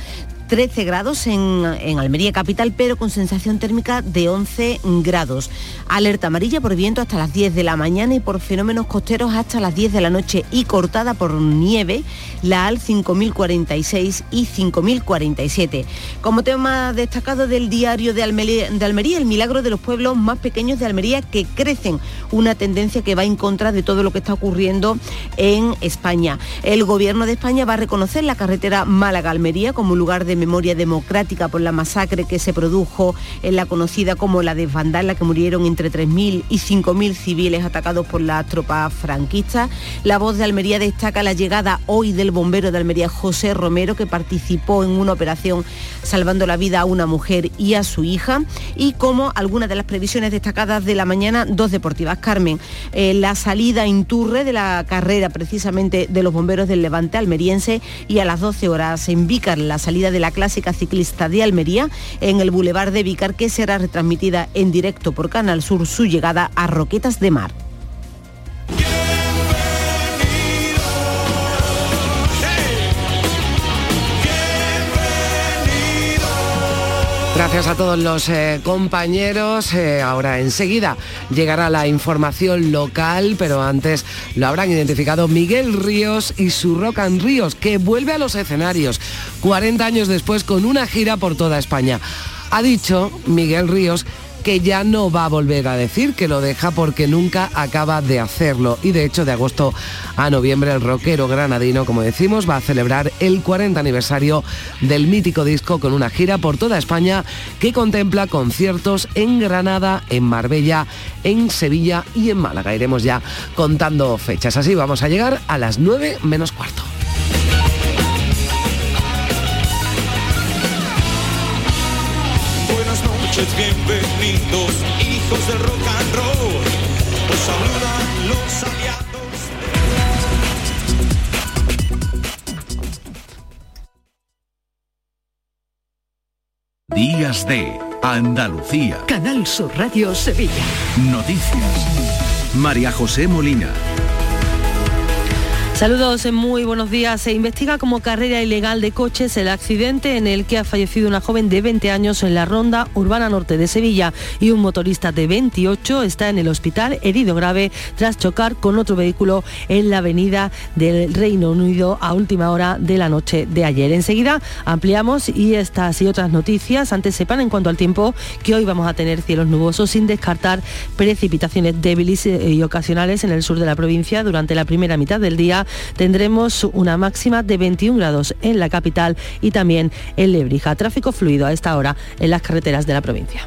13 grados en, Almería capital, pero con sensación térmica de 11 grados. Alerta amarilla por viento hasta las 10 de la mañana y por fenómenos costeros hasta las 10 de la noche y cortada por nieve la AL 5046 y 5047. Como tema destacado del diario de Almería, de Almería, el milagro de los pueblos más pequeños de Almería que crecen, una tendencia que va en contra de todo lo que está ocurriendo en España. El gobierno de España va a reconocer la carretera Málaga-Almería como lugar de memoria democrática por la masacre que se produjo en la conocida como la de Vandal, que murieron entre 3.000 y 5.000 civiles atacados por las tropas franquistas. La voz de Almería destaca la llegada hoy del bombero de Almería, José Romero, que participó en una operación salvando la vida a una mujer y a su hija. Y como algunas de las previsiones destacadas de la mañana, dos deportivas. Carmen, eh, la salida en Turre de la carrera precisamente de los bomberos del Levante almeriense y a las 12 horas en Vícar la salida de la clásica ciclista de Almería en el Boulevard de Vicar que será retransmitida en directo por Canal Sur su llegada a Roquetas de Mar. Gracias a todos los eh, compañeros. Eh, ahora enseguida llegará la información local, pero antes lo habrán identificado Miguel Ríos y su Rock and Ríos, que vuelve a los escenarios 40 años después con una gira por toda España. Ha dicho Miguel Ríos que ya no va a volver a decir que lo deja porque nunca acaba de hacerlo. Y de hecho, de agosto a noviembre, el rockero granadino, como decimos, va a celebrar el 40 aniversario del mítico disco con una gira por toda España que contempla conciertos en Granada, en Marbella, en Sevilla y en Málaga. Iremos ya contando fechas. Así vamos a llegar a las 9 menos cuarto. Noches, bienvenidos, hijos del rock and roll. Os saludan los aliados. Días de Andalucía. Canal Sur Radio Sevilla. Noticias. María José Molina. Saludos, muy buenos días. Se investiga como carrera ilegal de coches el accidente en el que ha fallecido una joven de 20 años en la ronda urbana norte de Sevilla y un motorista de 28 está en el hospital herido grave tras chocar con otro vehículo en la avenida del Reino Unido a última hora de la noche de ayer. Enseguida ampliamos y estas y otras noticias. Antes sepan en cuanto al tiempo que hoy vamos a tener cielos nubosos sin descartar precipitaciones débiles y ocasionales en el sur de la provincia durante la primera mitad del día tendremos una máxima de 21 grados en la capital y también en Lebrija. Tráfico fluido a esta hora en las carreteras de la provincia.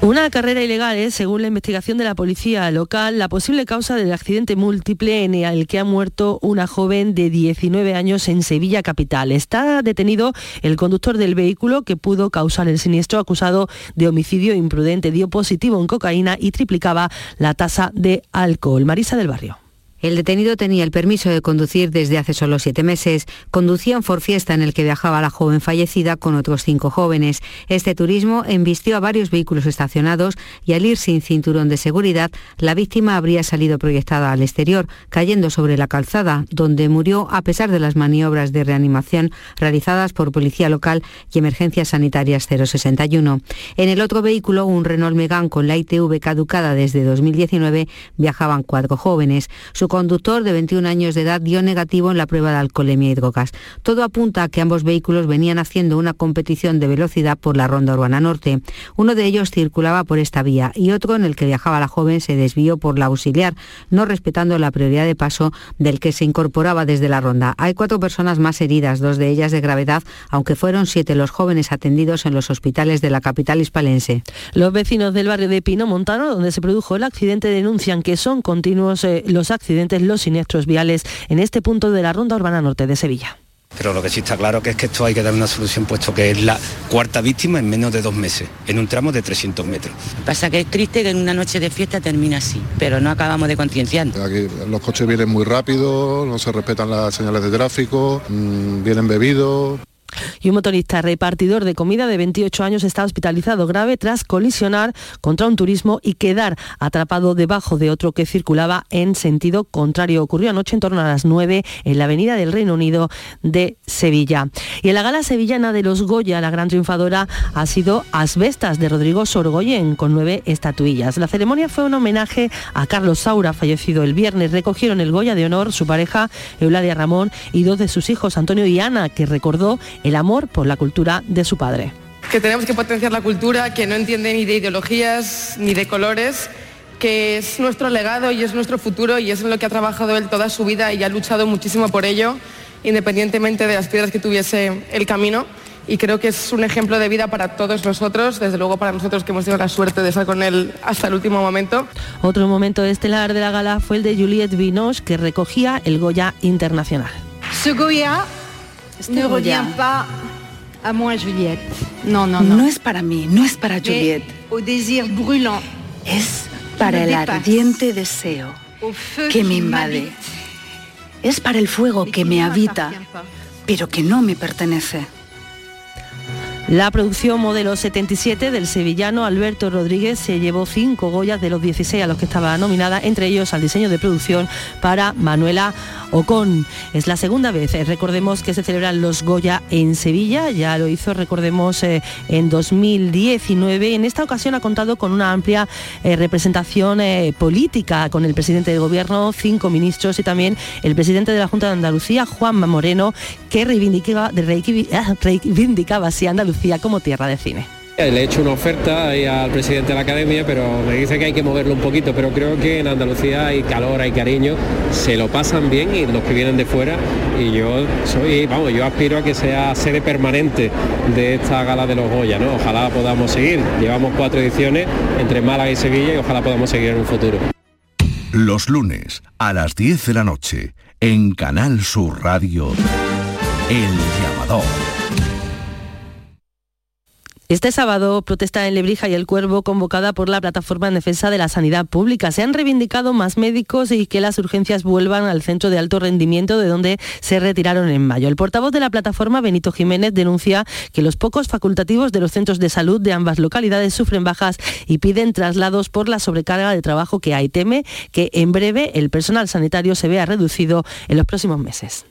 Una carrera ilegal es, según la investigación de la policía local, la posible causa del accidente múltiple en el que ha muerto una joven de 19 años en Sevilla capital. Está detenido el conductor del vehículo que pudo causar el siniestro acusado de homicidio imprudente. Dio positivo en cocaína y triplicaba la tasa de alcohol. Marisa del Barrio. El detenido tenía el permiso de conducir desde hace solo siete meses. Conducía un Ford Fiesta en el que viajaba la joven fallecida con otros cinco jóvenes. Este turismo embistió a varios vehículos estacionados y al ir sin cinturón de seguridad, la víctima habría salido proyectada al exterior, cayendo sobre la calzada, donde murió a pesar de las maniobras de reanimación realizadas por Policía Local y Emergencias Sanitarias 061. En el otro vehículo, un Renault Megane con la ITV caducada desde 2019, viajaban cuatro jóvenes. Su conductor de 21 años de edad dio negativo en la prueba de alcoholemia y drogas. Todo apunta a que ambos vehículos venían haciendo una competición de velocidad por la ronda urbana norte. Uno de ellos circulaba por esta vía y otro en el que viajaba la joven se desvió por la auxiliar, no respetando la prioridad de paso del que se incorporaba desde la ronda. Hay cuatro personas más heridas, dos de ellas de gravedad, aunque fueron siete los jóvenes atendidos en los hospitales de la capital hispalense. Los vecinos del barrio de Pino Montano, donde se produjo el accidente, denuncian que son continuos eh, los accidentes los siniestros viales en este punto de la Ronda Urbana Norte de Sevilla. Pero lo que sí está claro que es que esto hay que dar una solución puesto que es la cuarta víctima en menos de dos meses, en un tramo de 300 metros. Pasa que es triste que en una noche de fiesta termine así, pero no acabamos de concienciar. Aquí los coches vienen muy rápido, no se respetan las señales de tráfico, mmm, vienen bebidos. Y un motorista repartidor de comida de 28 años está hospitalizado grave tras colisionar contra un turismo y quedar atrapado debajo de otro que circulaba en sentido contrario. Ocurrió anoche en torno a las 9 en la avenida del Reino Unido de Sevilla. Y en la gala sevillana de los Goya, la gran triunfadora ha sido Asbestas de Rodrigo Sorgoyen con nueve estatuillas. La ceremonia fue un homenaje a Carlos Saura, fallecido el viernes. Recogieron el Goya de honor su pareja Eulalia Ramón y dos de sus hijos, Antonio y Ana, que recordó el amor por la cultura de su padre. Que tenemos que potenciar la cultura, que no entiende ni de ideologías ni de colores, que es nuestro legado y es nuestro futuro y es en lo que ha trabajado él toda su vida y ha luchado muchísimo por ello, independientemente de las piedras que tuviese el camino. Y creo que es un ejemplo de vida para todos nosotros, desde luego para nosotros que hemos tenido la suerte de estar con él hasta el último momento. Otro momento estelar de la gala fue el de Juliette Binoche, que recogía el Goya Internacional. Ce Goya ne revient pas a moi, Juliette. No, no, no. No es para mí, no es para Juliette. Au désir brûlant. Es para el ardiente deseo que me invade. Es para el fuego que me habita, pero que no me pertenece. La producción modelo 77 del sevillano Alberto Rodríguez se llevó cinco Goyas de los 16 a los que estaba nominada, entre ellos al diseño de producción para Manuela Ocon. Es la segunda vez, eh, recordemos que se celebran los Goya en Sevilla, ya lo hizo, recordemos, eh, en 2019. En esta ocasión ha contado con una amplia eh, representación política, con el presidente del gobierno, cinco ministros y también el presidente de la Junta de Andalucía, Juanma Moreno, que reivindicaba, reivindicaba así Andalucía como tierra de cine. Le he hecho una oferta al presidente de la academia, pero me dice que hay que moverlo un poquito, pero creo que en Andalucía hay calor, hay cariño, se lo pasan bien y los que vienen de fuera y yo soy, vamos, yo aspiro a que sea sede permanente de esta gala de los Goya, ¿no? Ojalá podamos seguir. Llevamos cuatro ediciones entre Málaga y Sevilla y ojalá podamos seguir en un futuro. Los lunes a las 10 de la noche en Canal Sur Radio, El Llamador. Este sábado, protesta en Lebrija y El Cuervo convocada por la Plataforma en Defensa de la Sanidad Pública. Se han reivindicado más médicos y que las urgencias vuelvan al centro de alto rendimiento de donde se retiraron en mayo. El portavoz de la plataforma, Benito Jiménez, denuncia que los pocos facultativos de los centros de salud de ambas localidades sufren bajas y piden traslados por la sobrecarga de trabajo que hay. Teme que en breve el personal sanitario se vea reducido en los próximos meses.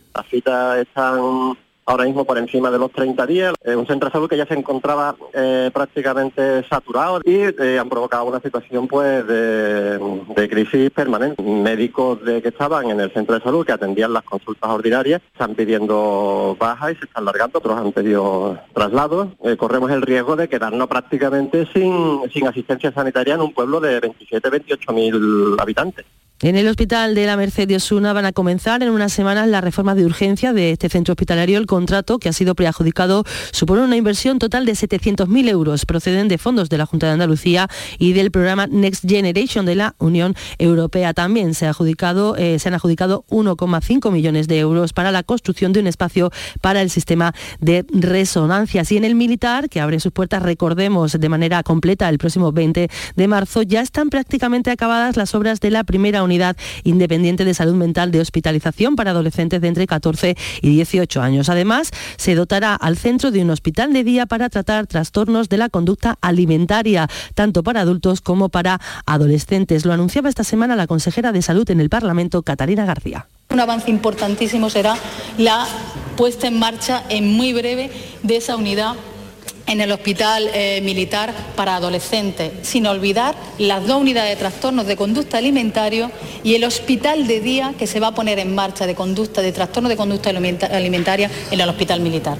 Ahora mismo por encima de los 30 días, eh, un centro de salud que ya se encontraba eh, prácticamente saturado y eh, han provocado una situación pues de, crisis permanente. Médicos de, que estaban en el centro de salud que atendían las consultas ordinarias están pidiendo bajas y se están largando, otros han pedido traslados. corremos el riesgo de quedarnos prácticamente sin, sin asistencia sanitaria en un pueblo de 27, 28 mil habitantes. En el hospital de la Merced de Osuna van a comenzar en unas semanas la reforma de urgencia de este centro hospitalario. El contrato, que ha sido preadjudicado, supone una inversión total de 700.000 euros. Proceden de fondos de la Junta de Andalucía y del programa Next Generation de la Unión Europea. También se, eh, se han adjudicado 1,5 millones de euros para la construcción de un espacio para el sistema de resonancias. Y en el militar, que abre sus puertas, recordemos, de manera completa el próximo 20 de marzo, ya están prácticamente acabadas las obras de la primera unidad independiente de salud mental de hospitalización para adolescentes de entre 14 y 18 años. Además, se dotará al centro de un hospital de día para tratar trastornos de la conducta alimentaria, tanto para adultos como para adolescentes. Lo anunciaba esta semana la consejera de Salud en el Parlamento, Catalina García. Un avance importantísimo será la puesta en marcha en muy breve de esa unidad en el hospital eh, militar para adolescentes, sin olvidar las dos unidades de trastornos de conducta alimentario y el hospital de día que se va a poner en marcha de conducta de trastornos de conducta alimentaria en el hospital militar.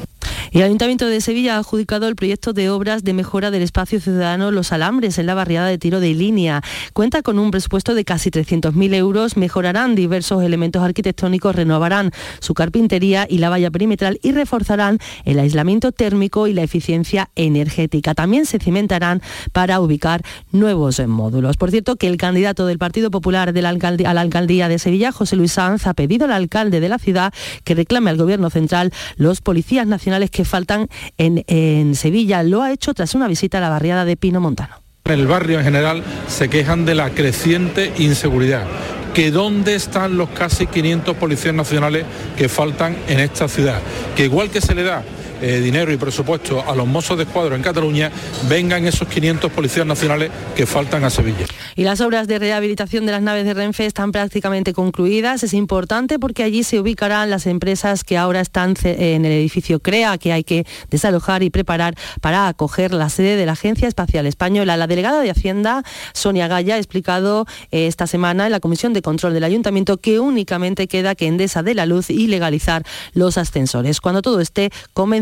El Ayuntamiento de Sevilla ha adjudicado el proyecto de obras de mejora del espacio ciudadano Los Alambres en la barriada de Tiro de Línea. Cuenta con un presupuesto de casi 300.000 euros, mejorarán diversos elementos arquitectónicos, renovarán su carpintería y la valla perimetral y reforzarán el aislamiento térmico y la eficiencia energética. También se cimentarán para ubicar nuevos módulos. Por cierto, que el candidato del Partido Popular de la a la alcaldía de Sevilla, José Luis Sanz, ha pedido al alcalde de la ciudad que reclame al Gobierno central los policías nacionales que faltan en, Sevilla. Lo ha hecho tras una visita a la barriada de Pino Montano. En el barrio en general se quejan de la creciente inseguridad que dónde están los casi 500 policías nacionales que faltan en esta ciudad, que igual que se le da eh, dinero y presupuesto a los mozos de escuadro en Cataluña, vengan esos 500 policías nacionales que faltan a Sevilla. Y las obras de rehabilitación de las naves de Renfe están prácticamente concluidas. Es importante porque allí se ubicarán las empresas que ahora están en el edificio CREA, que hay que desalojar y preparar para acoger la sede de la Agencia Espacial Española. La delegada de Hacienda, Sonia Gaya, ha explicado eh, esta semana en la Comisión de Control del Ayuntamiento que únicamente queda que Endesa de la Luz y legalizar los ascensores. Cuando todo esté,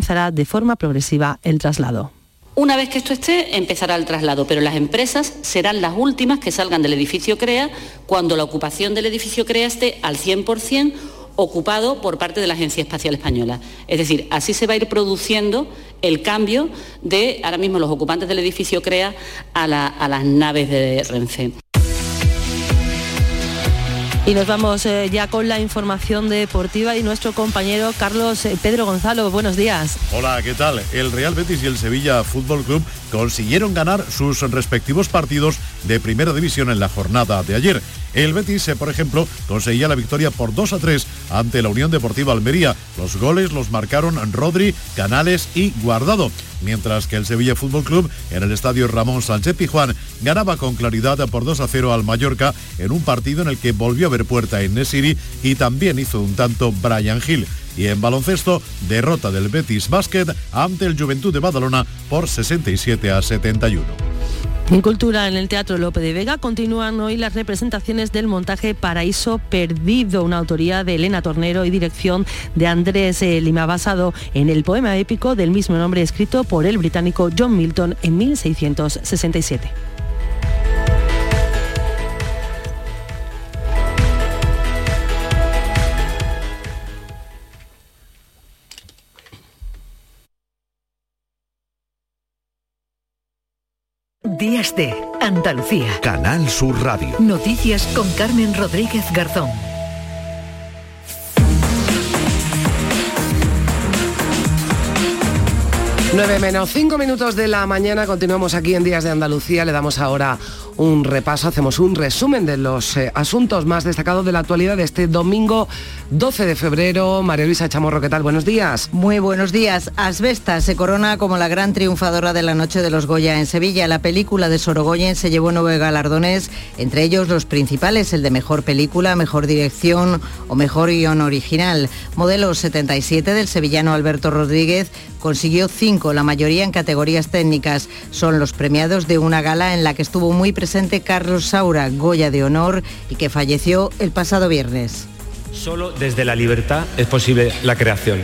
comenzará de forma progresiva el traslado. Una vez que esto esté, empezará el traslado, pero las empresas serán las últimas que salgan del edificio CREA cuando la ocupación del edificio CREA esté al 100% ocupado por parte de la Agencia Espacial Española. Es decir, así se va a ir produciendo el cambio de ahora mismo los ocupantes del edificio CREA a, a las naves de Renfe. Y nos vamos eh, ya con la información deportiva y nuestro compañero Carlos eh, Pedro Gonzalo. Buenos días. Hola, ¿qué tal? El Real Betis y el Sevilla Fútbol Club consiguieron ganar sus respectivos partidos de primera división en la jornada de ayer. El Betis, por ejemplo, conseguía la victoria por 2 a 3 ante la Unión Deportiva Almería. Los goles los marcaron Rodri, Canales y Guardado, mientras que el Sevilla Fútbol Club en el estadio Ramón Sánchez Pijuán ganaba con claridad por 2 a 0 al Mallorca en un partido en el que volvió a ver puerta en Nesiri y también hizo un tanto Brian Hill. Y en baloncesto, derrota del Betis Basket ante el Juventud de Badalona por 67 a 71. En Cultura, en el Teatro Lope de Vega, continúan hoy las representaciones del montaje Paraíso Perdido, una autoría de Elena Tornero y dirección de Andrés eh, Lima, basado en el poema épico del mismo nombre escrito por el británico John Milton en 1667. Días de Andalucía. Canal Sur Radio. Noticias con Carmen Rodríguez Garzón. 9 menos 5 minutos de la mañana, continuamos aquí en Días de Andalucía, le damos ahora un repaso, hacemos un resumen de los eh, asuntos más destacados de la actualidad de este domingo 12 de febrero. María Luisa Chamorro, ¿qué tal? Buenos días. Muy buenos días. Asbesta se corona como la gran triunfadora de la noche de los Goya en Sevilla. La película de Sorogoyen se llevó nueve galardones, entre ellos los principales, el de mejor película, mejor dirección o mejor guion original. Modelo 77 del sevillano Alberto Rodríguez consiguió cinco, la mayoría en categorías técnicas. Son los premiados de una gala en la que estuvo muy presente Carlos Saura, Goya de Honor, y que falleció el pasado viernes. Solo desde la libertad es posible la creación.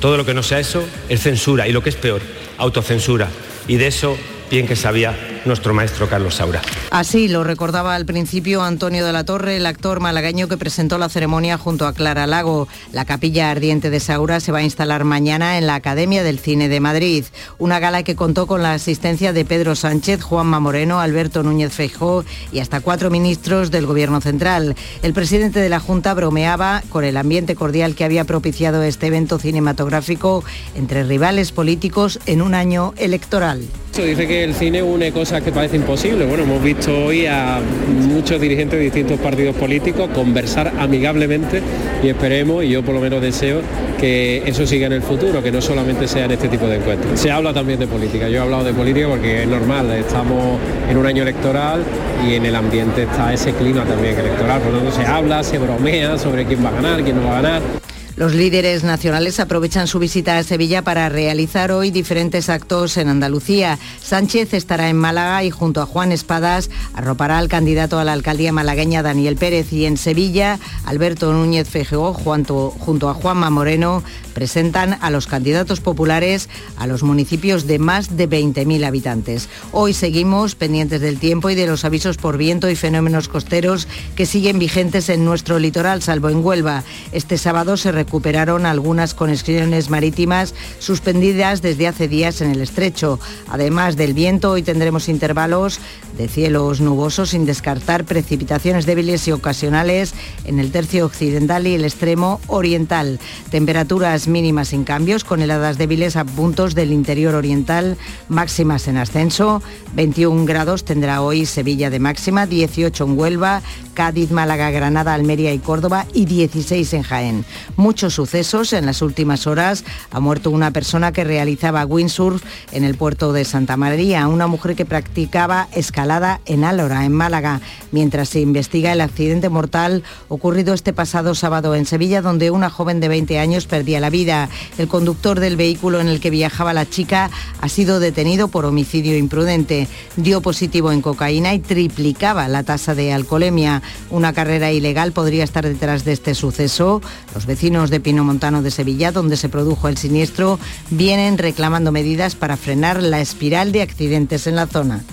Todo lo que no sea eso es censura y lo que es peor, autocensura. Y de eso bien que sabía nuestro maestro Carlos Saura. Así lo recordaba al principio Antonio de la Torre, el actor malagueño que presentó la ceremonia junto a Clara Lago. La capilla ardiente de Saura se va a instalar mañana en la Academia del Cine de Madrid, una gala que contó con la asistencia de Pedro Sánchez, Juanma Moreno, Alberto Núñez Feijó y hasta cuatro ministros del Gobierno Central. El presidente de la Junta bromeaba con el ambiente cordial que había propiciado este evento cinematográfico entre rivales políticos en un año electoral. Dice que el cine une cosas que parece imposible. Bueno, hemos visto hoy a muchos dirigentes de distintos partidos políticos conversar amigablemente y esperemos, y yo por lo menos deseo, que eso siga en el futuro, que no solamente sea en este tipo de encuentros. Se habla también de política. Yo he hablado de política porque es normal, estamos en un año electoral y en el ambiente está ese clima también electoral. Por lo tanto, se habla, se bromea sobre quién va a ganar, quién no va a ganar. Los líderes nacionales aprovechan su visita a Sevilla para realizar hoy diferentes actos en Andalucía. Sánchez estará en Málaga y junto a Juan Espadas arropará al candidato a la alcaldía malagueña Daniel Pérez y en Sevilla Alberto Núñez Feijóo junto a Juanma Moreno presentan a los candidatos populares a los municipios de más de 20.000 habitantes. Hoy seguimos pendientes del tiempo y de los avisos por viento y fenómenos costeros que siguen vigentes en nuestro litoral, salvo en Huelva. Este sábado se recuperaron algunas conexiones marítimas suspendidas desde hace días en el estrecho. Además del viento, hoy tendremos intervalos de cielos nubosos sin descartar precipitaciones débiles y ocasionales en el tercio occidental y el extremo oriental. Temperaturas mínimas sin cambios, con heladas débiles a puntos del interior oriental, máximas en ascenso. 21 grados tendrá hoy Sevilla de máxima, 18 en Huelva, Cádiz, Málaga, Granada, Almería y Córdoba y 16 en Jaén. Muchos sucesos en las últimas horas. Ha muerto una persona que realizaba windsurf en el puerto de Santa María, una mujer que practicaba escalada en Álora, en Málaga, mientras se investiga el accidente mortal ocurrido este pasado sábado en Sevilla, donde una joven de 20 años perdía la vida El conductor del vehículo en el que viajaba la chica ha sido detenido por homicidio imprudente. Dio positivo en cocaína y triplicaba la tasa de alcoholemia. Una carrera ilegal podría estar detrás de este suceso. Los vecinos de Pino Montano de Sevilla, donde se produjo el siniestro, vienen reclamando medidas para frenar la espiral de accidentes en la zona.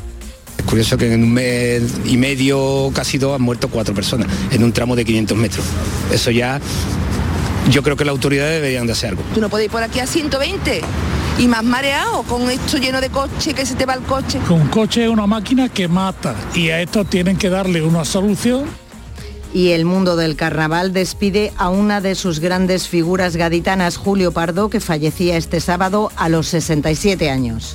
Es curioso que en un mes y medio, casi dos, han muerto cuatro personas en un tramo de 500 metros. Eso ya yo creo que las autoridades deberían de hacer algo. Tú no podés ir por aquí a 120 y más mareado con esto lleno de coche que se te va el coche. Un coche es una máquina que mata y a esto tienen que darle una solución Y el mundo del carnaval despide a una de sus grandes figuras gaditanas, Julio Pardo, que fallecía este sábado a los 67 años.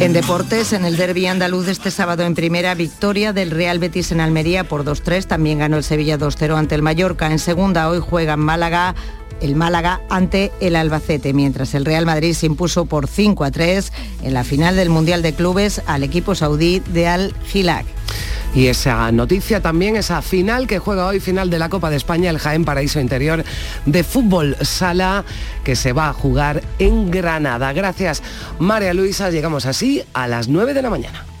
En deportes, en el derby andaluz este sábado en primera, victoria del Real Betis en Almería por 2-3. También ganó el Sevilla 2-0 ante el Mallorca. En segunda, hoy juega en Málaga el Málaga ante el Albacete, mientras el Real Madrid se impuso por 5 a 3 en la final del Mundial de Clubes al equipo saudí de Al Hilal. Y esa noticia también, esa final que juega hoy, final de la Copa de España, el Jaén Paraíso Interior de Fútbol Sala, que se va a jugar en Granada. Gracias, María Luisa. Llegamos así a las 9 de la mañana.